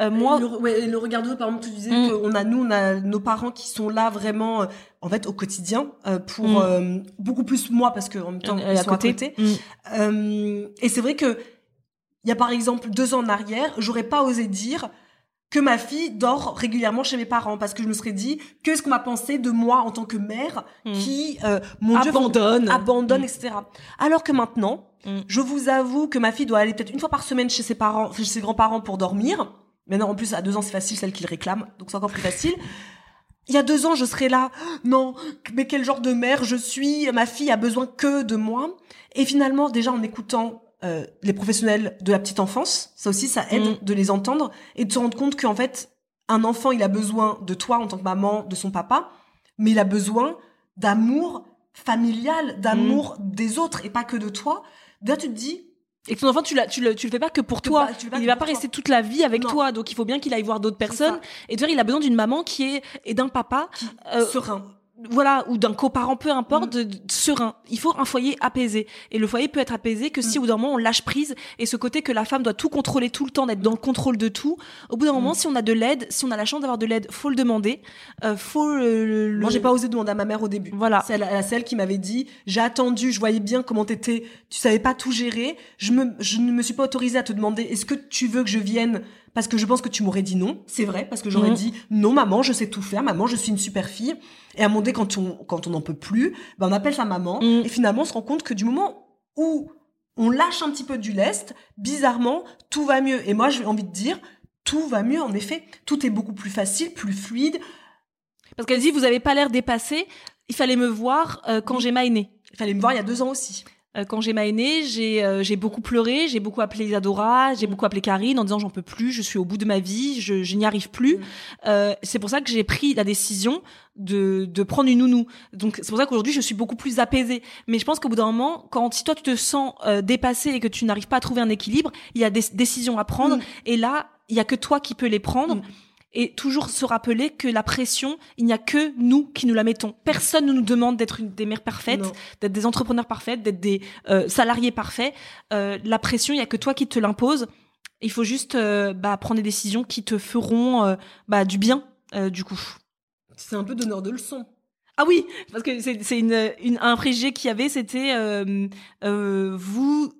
Euh, moi, le, ouais, le regard par exemple, tu disais Mm. qu'on a, nous, on a nos parents qui sont là vraiment, euh, en fait, au quotidien, euh, pour Mm. euh, beaucoup plus moi, parce qu'en même temps, euh, ils à sont côté. à côté. Mm. Euh, et c'est vrai que, il y a par exemple deux ans en arrière, j'aurais pas osé dire que ma fille dort régulièrement chez mes parents, parce que je me serais dit, qu'est-ce qu'on va penser de moi en tant que mère Mm. qui, euh, mon Dieu, Abandonne. abandonne, Mm. etc. Alors que maintenant, Mm. je vous avoue que ma fille doit aller peut-être une fois par semaine chez ses parents, chez ses grands-parents pour dormir. Maintenant, en plus, à deux ans, c'est facile, celle qu'il réclame, donc c'est encore plus facile. Il y a deux ans, je serais là, non, mais quel genre de mère je suis? Ma fille a besoin que de moi. Et finalement, déjà en écoutant euh, les professionnels de la petite enfance, ça aussi, ça aide Mm. de les entendre et de se rendre compte qu'en fait, un enfant, il a besoin de toi en tant que maman, de son papa, mais il a besoin d'amour familial, d'amour des autres et pas que de toi. Là, tu te dis, Et ton enfant, tu, l'as- tu, le, tu le fais pas que pour toi. pas- tu le fais pas il va pas toi. rester toute la vie avec Non. toi. Donc, il faut bien qu'il aille voir d'autres personnes. Et d'ailleurs, il a besoin d'une maman qui est, et d'un papa, euh, serein. Voilà, ou d'un coparent, peu importe, Mm. de, de- serein. Il faut un foyer apaisé. Et le foyer peut être apaisé que Mm. si au bout d'un moment on lâche prise et ce côté que la femme doit tout contrôler tout le temps, d'être dans le contrôle de tout. Au bout d'un moment, Mm. si on a de l'aide, si on a la chance d'avoir de l'aide, faut le demander. Euh, faut le, le- Moi, j'ai pas osé demander à ma mère au début. Voilà. C'est elle, c'est elle qui m'avait dit, j'ai attendu, je voyais bien comment t'étais, tu savais pas tout gérer. Je me, je ne me suis pas autorisée à te demander, est-ce que tu veux que je vienne? Parce que je pense que tu m'aurais dit non. C'est vrai, parce que j'aurais Mhm. dit, non, maman, je sais tout faire, maman, je suis une super fille. Et à un moment donné, quand on, quand on n'en peut plus, ben, on appelle sa maman. Mhm. Et finalement, on se rend compte que du moment où on lâche un petit peu du lest, bizarrement, tout va mieux. Et moi, j'ai envie de dire, tout va mieux, en effet. Tout est beaucoup plus facile, plus fluide. Parce qu'elle dit, vous avez pas l'air dépassé. Il fallait me voir euh, quand est née. Il fallait me voir il y a deux ans aussi. Euh, quand Gemma est née, j'ai euh, j'ai beaucoup pleuré, j'ai beaucoup appelé Isadora, j'ai beaucoup appelé Karine en disant j'en peux plus, je suis au bout de ma vie, je, je n'y arrive plus. Mm. Euh, c'est pour ça que j'ai pris la décision de, de prendre une nounou. Donc c'est pour ça qu'aujourd'hui je suis beaucoup plus apaisée. Mais je pense qu'au bout d'un moment, quand si toi tu te sens euh, dépassé et que tu n'arrives pas à trouver un équilibre, il y a des décisions à prendre. Mm. Et là, il y a que toi qui peux les prendre. Mm. Et toujours se rappeler que la pression, il n'y a que nous qui nous la mettons. Personne ne nous demande d'être des mères parfaites d'être des entrepreneurs parfaits, d'être des euh, salariés parfaits. Euh, la pression, il y a que toi qui te l'impose. Il faut juste euh, bah, prendre des décisions qui te feront euh, bah, du bien, euh, du coup. C'est un peu donneur de leçons. Ah oui, parce que c'est c'est une, une, un préjugé qu'il y avait, c'était euh, euh, vous.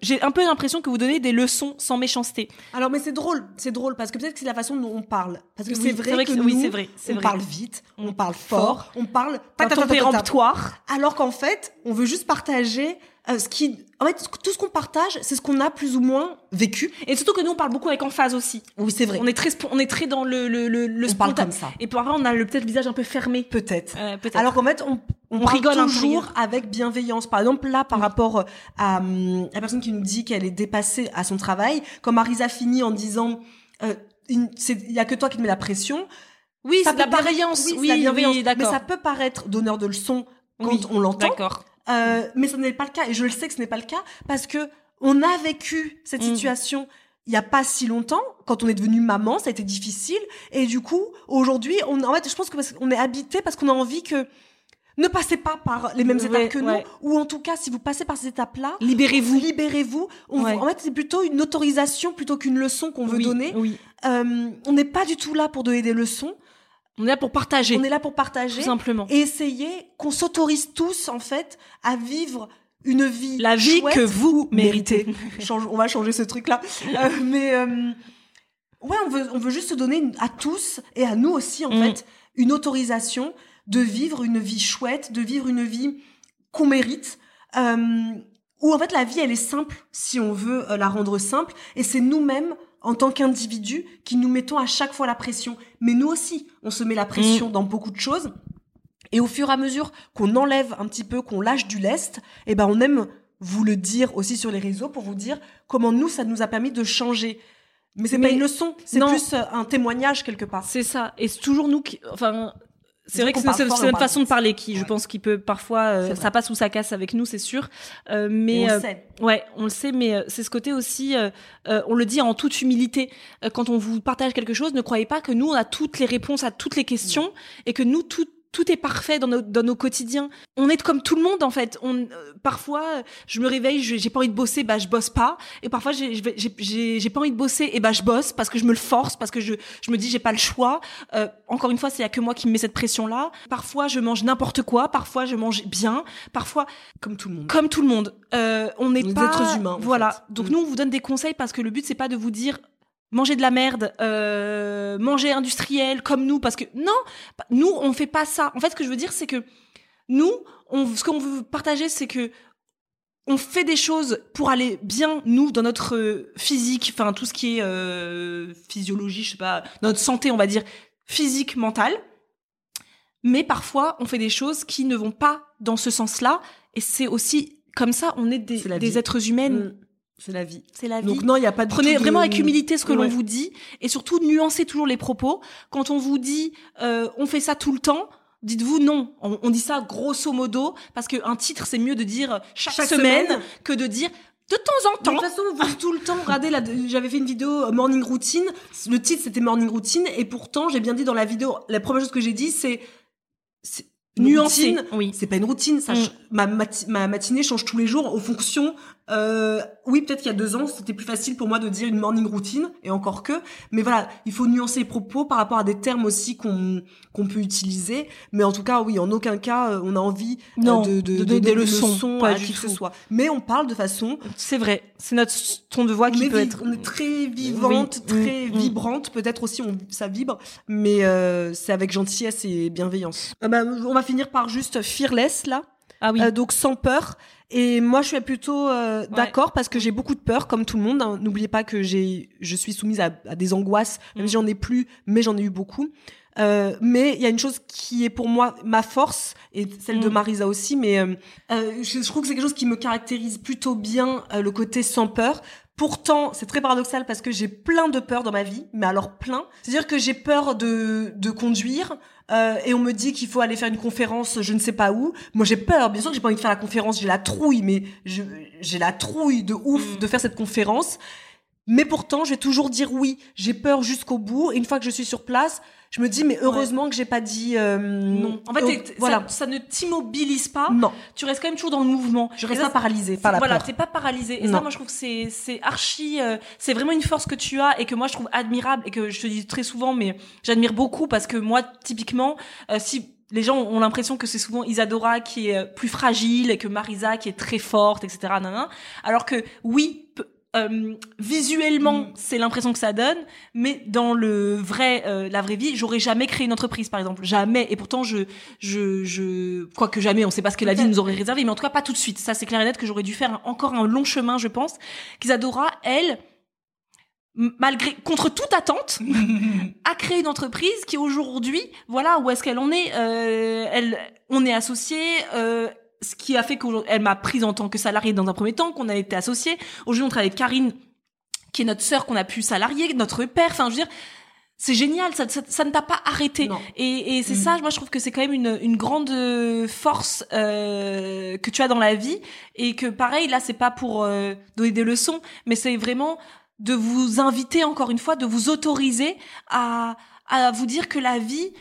J'ai un peu l'impression que vous donnez des leçons sans méchanceté. Alors, mais c'est drôle, c'est drôle parce que peut-être que c'est la façon dont on parle. Parce que Oui, c'est vrai, vrai que, que- oui, nous, c'est vrai, on vrai. parle vite, on parle fort, on parle péremptoire. Alors qu'en fait, on veut juste partager euh, ce qui. En fait, tout ce qu'on partage, c'est ce qu'on a plus ou moins vécu. Et surtout que nous, on parle beaucoup avec emphase aussi. Oui, c'est vrai. On est très, on est très dans le, le, le, le On parle comme ça. Et après, on a le peut-être le visage un peu fermé. Peut-être. Euh, peut-être. Alors qu'en fait, on, on, On rigole toujours avec bienveillance. Par exemple, là, par rapport à hum, la personne qui nous dit qu'elle est dépassée à son travail, quand Marisa finit en disant euh, il y a que toi qui te mets la pression. oui, c'est de la bienveillance. Oui, Oui, oui, mais ça peut paraître donneur de leçons quand Oui, on l'entend. D'accord. Euh, mais ce n'est pas le cas. Et je le sais que ce n'est pas le cas parce que on a vécu cette Mm. situation il y a pas si longtemps. Quand on est devenu maman, ça a été difficile. Et du coup, aujourd'hui, on, en fait, je pense qu'on est habité parce qu'on a envie que ne passez pas par les mêmes Ouais, étapes que ouais. nous, ou en tout cas, si vous passez par ces étapes-là, Libérez-vous. libérez-vous. Ouais. En fait, c'est plutôt une autorisation plutôt qu'une leçon qu'on veut Oui, donner. Oui. Euh, on n'est pas du tout là pour donner des leçons. On est là pour partager. On est là pour tout partager simplement. et essayer qu'on s'autorise tous en fait à vivre une vie La vie chouette, que vous méritez. *laughs* Change- on va changer ce truc là mais euh, Ouais, on veut, on veut juste se donner à tous et à nous aussi, en Mm. fait, une autorisation de vivre une vie chouette, de vivre une vie qu'on mérite, euh, où en fait la vie, elle est simple si on veut euh, la rendre simple, et c'est nous-mêmes, en tant qu'individus, qui nous mettons à chaque fois la pression. Mais nous aussi, on se met la pression dans beaucoup de choses, et au fur et à mesure qu'on enlève un petit peu, qu'on lâche du lest, eh ben on aime vous le dire aussi sur les réseaux pour vous dire comment nous, ça nous a permis de changer. Mais c'est pas une leçon, c'est plus euh, un témoignage quelque part. C'est ça. Et c'est toujours nous qui. Enfin. C'est vrai que c'est notre parle façon de parler qui, je pense, qui peut parfois, euh, ça passe ou ça casse avec nous, c'est sûr. Euh, mais on euh, le sait. Ouais, on le sait, mais euh, c'est ce côté aussi, euh, euh, on le dit en toute humilité. Euh, quand on vous partage quelque chose, ne croyez pas que nous, on a toutes les réponses à toutes les questions et que nous, tout, tout est parfait dans nos, dans nos quotidiens. On est comme tout le monde, en fait. On, euh, parfois, je me réveille, je- j'ai pas envie de bosser, bah je bosse pas. Et parfois, j'ai pas envie de bosser, et bah je bosse parce que je me le force, parce que je, je me dis j'ai pas le choix. Euh, encore une fois, c'est que moi qui me met cette pression-là. Parfois, je mange n'importe quoi. Parfois, je mange bien. Parfois, Comme tout le monde. comme tout le monde. Euh, on n'est pas êtres humains, Voilà. fait. Donc Mm. nous, on vous donne des conseils parce que le but c'est pas de vous dire manger de la merde, euh, manger industriel comme nous, parce que non, nous on fait pas ça. En fait, ce que je veux dire, c'est que nous, on, ce qu'on veut partager, c'est que on fait des choses pour aller bien nous dans notre euh, physique, enfin tout ce qui est euh, physiologie, je sais pas, notre santé, on va dire physique, mentale. Mais parfois, on fait des choses qui ne vont pas dans ce sens-là, et c'est aussi comme ça, on est des, êtres humaines. Mm. C'est la vie. C'est la vie. Donc non, il y a pas de Prenez de- vraiment avec humilité ce que Ouais. l'on vous dit et surtout nuancez toujours les propos. Quand on vous dit euh, on fait ça tout le temps, dites-vous non. On, on dit ça grosso modo parce qu'un titre c'est mieux de dire chaque, Chaque semaine, semaine. que de dire de temps en De temps. toute façon, vous tout le temps, regardez, là, j'avais fait une vidéo euh, morning routine. Le titre c'était morning routine et pourtant j'ai bien dit dans la vidéo, la première chose que j'ai dit c'est routine. oui. C'est pas une routine, ça. Mm. ma matinée change tous les jours en fonction. Euh, oui, peut-être qu'il y a deux ans, c'était plus facile pour moi de dire une morning routine et encore que. Mais voilà, il faut nuancer les propos par rapport à des termes aussi qu'on qu'on peut utiliser. Mais en tout cas, oui, en aucun cas, euh, on a envie euh, Non, de, de donner des leçons, pas à qui que ce soit. Mais on parle de façon C'est vrai. C'est notre ton de voix qui peut être. on est très vivante, Oui. très Mm, mm. vibrante. Peut-être aussi on, ça vibre, mais euh, c'est avec gentillesse et bienveillance. Ah bah, on va finir par juste fearless là, Ah oui. Euh, donc sans peur. Et moi, je suis plutôt euh, d'accord parce que j'ai beaucoup de peur, comme tout le monde. hein. N'oubliez pas que j'ai, je suis soumise à, à des angoisses, même Mm. si j'en ai plus, mais j'en ai eu beaucoup. Euh, mais il y a une chose qui est pour moi ma force et celle de Mm. Marisa aussi, mais euh, je, je trouve que c'est quelque chose qui me caractérise plutôt bien le côté sans peur. Pourtant, c'est très paradoxal parce que j'ai plein de peurs dans ma vie, mais alors plein. C'est-à-dire que j'ai peur de, de conduire euh, et on me dit qu'il faut aller faire une conférence, je ne sais pas où. Moi, j'ai peur. Bien sûr que j'ai pas envie de faire la conférence, j'ai la trouille, mais j'ai la trouille de ouf Mm. de faire cette conférence. Mais pourtant, je vais toujours dire oui. J'ai peur jusqu'au bout. Et une fois que je suis sur place, je me dis mais heureusement que j'ai pas dit euh, non. En fait, voilà. ça, ça ne t'immobilise pas. Non, Tu restes quand même toujours dans le mouvement. je reste pas paralysée par la voilà, t'es pas paralysé. Et Non. ça, moi, je trouve que c'est c'est archi. euh, c'est vraiment une force que tu as et que moi, je trouve admirable et que je te dis très souvent, mais j'admire beaucoup parce que moi, typiquement, euh, si les gens ont l'impression que c'est souvent Isadora qui est euh, plus fragile et que Marisa qui est très forte, etc. nanana. Alors que oui. Euh, visuellement, Mm. c'est l'impression que ça donne, mais dans le vrai, euh, la vraie vie, j'aurais jamais créé une entreprise, par exemple, jamais. Et pourtant, je, je, je, quoi que jamais, on sait pas ce que la vie nous aurait réservé, mais en tout cas pas tout de suite. Ça, c'est clair et net que j'aurais dû faire un- encore un long chemin, je pense. Qu'Isadora, elle, malgré, contre toute attente, *laughs* a créé une entreprise qui aujourd'hui, voilà où est-ce qu'elle en est. Euh, elle, on est associés. Euh, ce qui a fait qu'elle m'a prise en tant que salariée dans un premier temps, qu'on a été associés. Aujourd'hui, on travaille avec Karine, qui est notre sœur qu'on a pu salarier, notre père. Enfin, je veux dire, c'est génial. Ça, ça, ça ne t'a pas arrêté. Non. Et, et c'est Mhm. ça, moi, je trouve que c'est quand même une, une grande euh, force euh, que tu as dans la vie. Et que, pareil, là, c'est pas pour euh, donner des leçons, mais c'est vraiment de vous inviter, encore une fois, de vous autoriser à, à vous dire que la vie,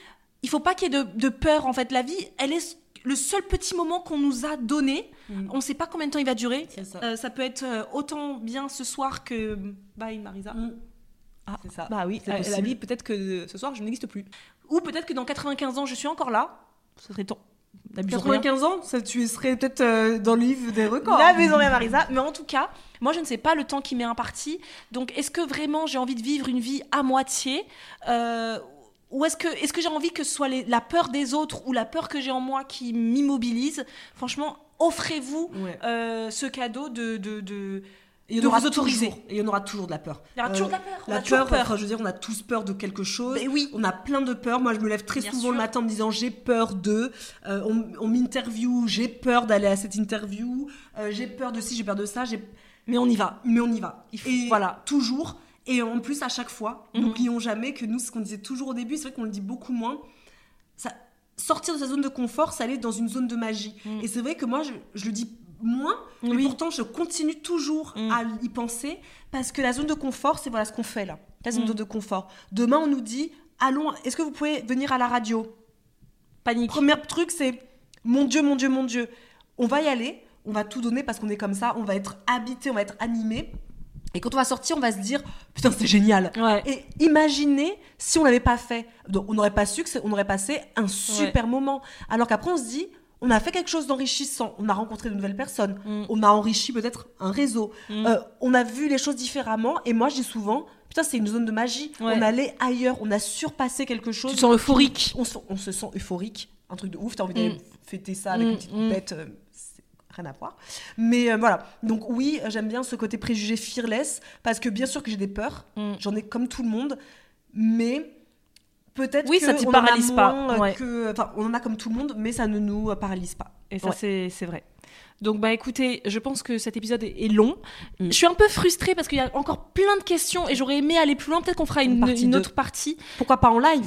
il faut pas qu'il y ait de, de peur, en fait. La vie, elle est le seul petit moment qu'on nous a donné. Mhm. On sait pas combien de temps il va durer. Ça. Euh, ça peut être euh, autant bien ce soir que... Bye, Marisa. Mm. Ah, C'est ça. Bah oui, la, la possible. vie, peut-être que ce soir, je n'existe plus. Ou peut-être que dans 95 ans, je suis encore là. Ce serait temps. n'abusons rien. 95 ans, ça, tu serais peut-être euh, dans le livre des records. N'abusons rien, Marisa. Mais en tout cas, moi, je ne sais pas le temps qui m'est imparti. Donc, est-ce que vraiment j'ai envie de vivre une vie à moitié euh, ou est-ce que, est que j'ai envie que ce soit les- la peur des autres ou la peur que j'ai en moi qui m'immobilise? Franchement, offrez-vous Ouais. euh, ce cadeau de, de, de, Et il y en aura toujours. Il y en aura toujours de la peur. Il y aura toujours de la peur, on La peur, peur. enfin, je veux dire, on a tous peur de quelque chose. Mais oui. On a plein de peurs. Moi, je me lève très Bien souvent sûr. le matin en me disant j'ai peur de. Euh, on on m'interview, j'ai peur d'aller à cette interview. euh, j'ai peur de ci, j'ai peur de ça. Mais on y va. Mais on y va. Il faut- Et voilà. Toujours. Et en plus, à chaque fois, Mhm. n'oublions jamais que nous, ce qu'on disait toujours au début, c'est vrai qu'on le dit beaucoup moins. Ça, sortir de sa zone de confort, ça allait dans une zone de magie. Et c'est vrai que moi, je, je le dis moins, mais Oui. pourtant, je continue toujours Mm. à y penser parce que la zone de confort, c'est voilà ce qu'on fait là. La zone Mm. de confort. Demain, on nous dit allons, est-ce que vous pouvez venir à la radio? Panique. Premier truc, c'est mon Dieu, mon Dieu, mon Dieu. On va y aller, on va tout donner parce qu'on est comme ça, on va être habité, on va être animé. Et quand on va sortir, on va se dire putain, c'est génial. Ouais. Et imaginez si on l'avait pas fait. Donc, on n'aurait pas su que on aurait passé un super moment. Alors qu'après, on se dit on a fait quelque chose d'enrichissant. On a rencontré de nouvelles personnes. Mm. On a enrichi peut-être un réseau. Mm. Euh, on a vu les choses différemment. Et moi, je dis souvent putain, c'est une zone de magie. Ouais. On allait ailleurs. On a surpassé quelque chose. Tu te sens euphorique. On se, on se sent euphorique. Un truc de ouf. T'as envie d'aller Mm. fêter ça avec Mm, une petite poupette. euh, rien à voir. Mais euh, voilà. Donc oui, j'aime bien ce côté préjugé fearless. Parce que bien sûr que j'ai des peurs. Mm. J'en ai comme tout le monde. Mais peut-être Oui, que ça t'y on en a paralyse pas, ouais. que- Enfin, on en a comme tout le monde, mais ça ne nous paralyse pas. Et ça, Ouais. c'est vrai. Donc, bah écoutez, je pense que cet épisode est, est long. Mm. Je suis un peu frustrée parce qu'il y a encore plein de questions et j'aurais aimé aller plus loin. Peut-être qu'on fera une, Une une autre partie. Pourquoi pas en live?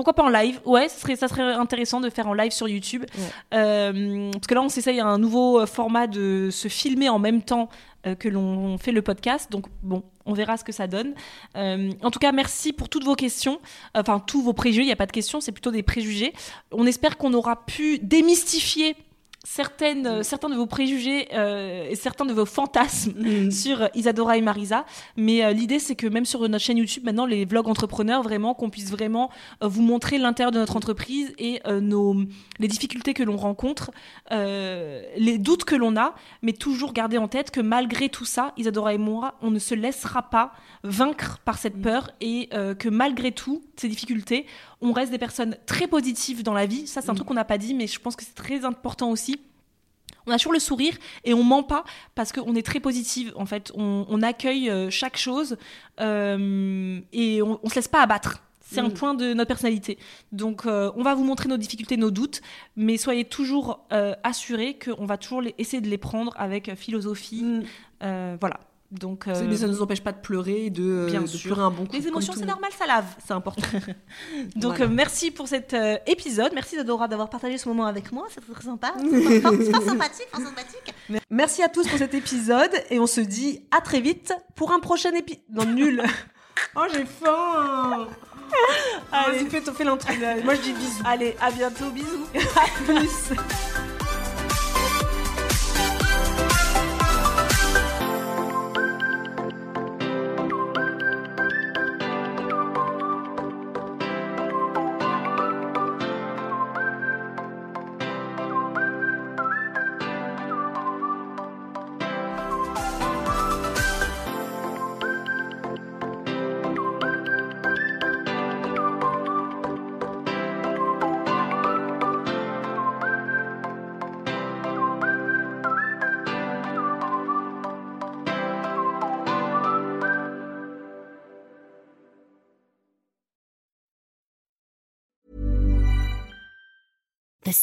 Pourquoi pas en live? Ouais, ça serait, ça serait intéressant de faire en live sur YouTube. Euh, parce que là, on s'essaye un nouveau euh, format de se filmer en même temps euh, que l'on fait le podcast. Donc, bon, on verra ce que ça donne. Euh, en tout cas, merci pour toutes vos questions. Enfin, tous vos préjugés. Il n'y a pas de questions, c'est plutôt des préjugés. On espère qu'on aura pu démystifier certaines, euh, certains de vos préjugés euh, et certains de vos fantasmes sur euh, Isadora et Marisa. Mais euh, l'idée, c'est que même sur notre chaîne YouTube, maintenant, les vlogs entrepreneurs, vraiment, qu'on puisse vraiment euh, vous montrer l'intérieur de notre entreprise et nos, les difficultés que l'on rencontre, les doutes que l'on a, mais toujours garder en tête que malgré tout ça, Isadora et moi, on ne se laissera pas vaincre par cette peur et que malgré tout, ces difficultés, on reste des personnes très positives dans la vie. Ça, c'est un truc qu'on n'a pas dit, mais je pense que c'est très important aussi. On a toujours le sourire et on ment pas parce qu'on est très positive. En fait, on, on accueille euh, chaque chose euh, et on, on se laisse pas abattre. C'est un Mm. point de notre personnalité. Donc, euh, on va vous montrer nos difficultés, nos doutes, mais soyez toujours euh, assurés qu'on va toujours les- essayer de les prendre avec philosophie. Mm. Euh, voilà. Donc, euh, Mais ça ne nous empêche pas de pleurer et de, Bien de sûr. pleurer un bon coup. les émotions, c'est normal, ça lave. C'est important. *laughs* Donc Voilà. euh, merci pour cet euh, épisode. Merci Zadora d'avoir partagé ce moment avec moi. C'est très sympa. C'est fort, c'est fort sympathique, fort sympathique. Merci à tous pour cet épisode et on se dit à très vite pour un prochain épisode. Non, nul. *laughs* oh, j'ai faim. Allez. Fais, fais l'intro. Moi, je dis bisous. Allez, à bientôt. Bisous. *laughs* Plus.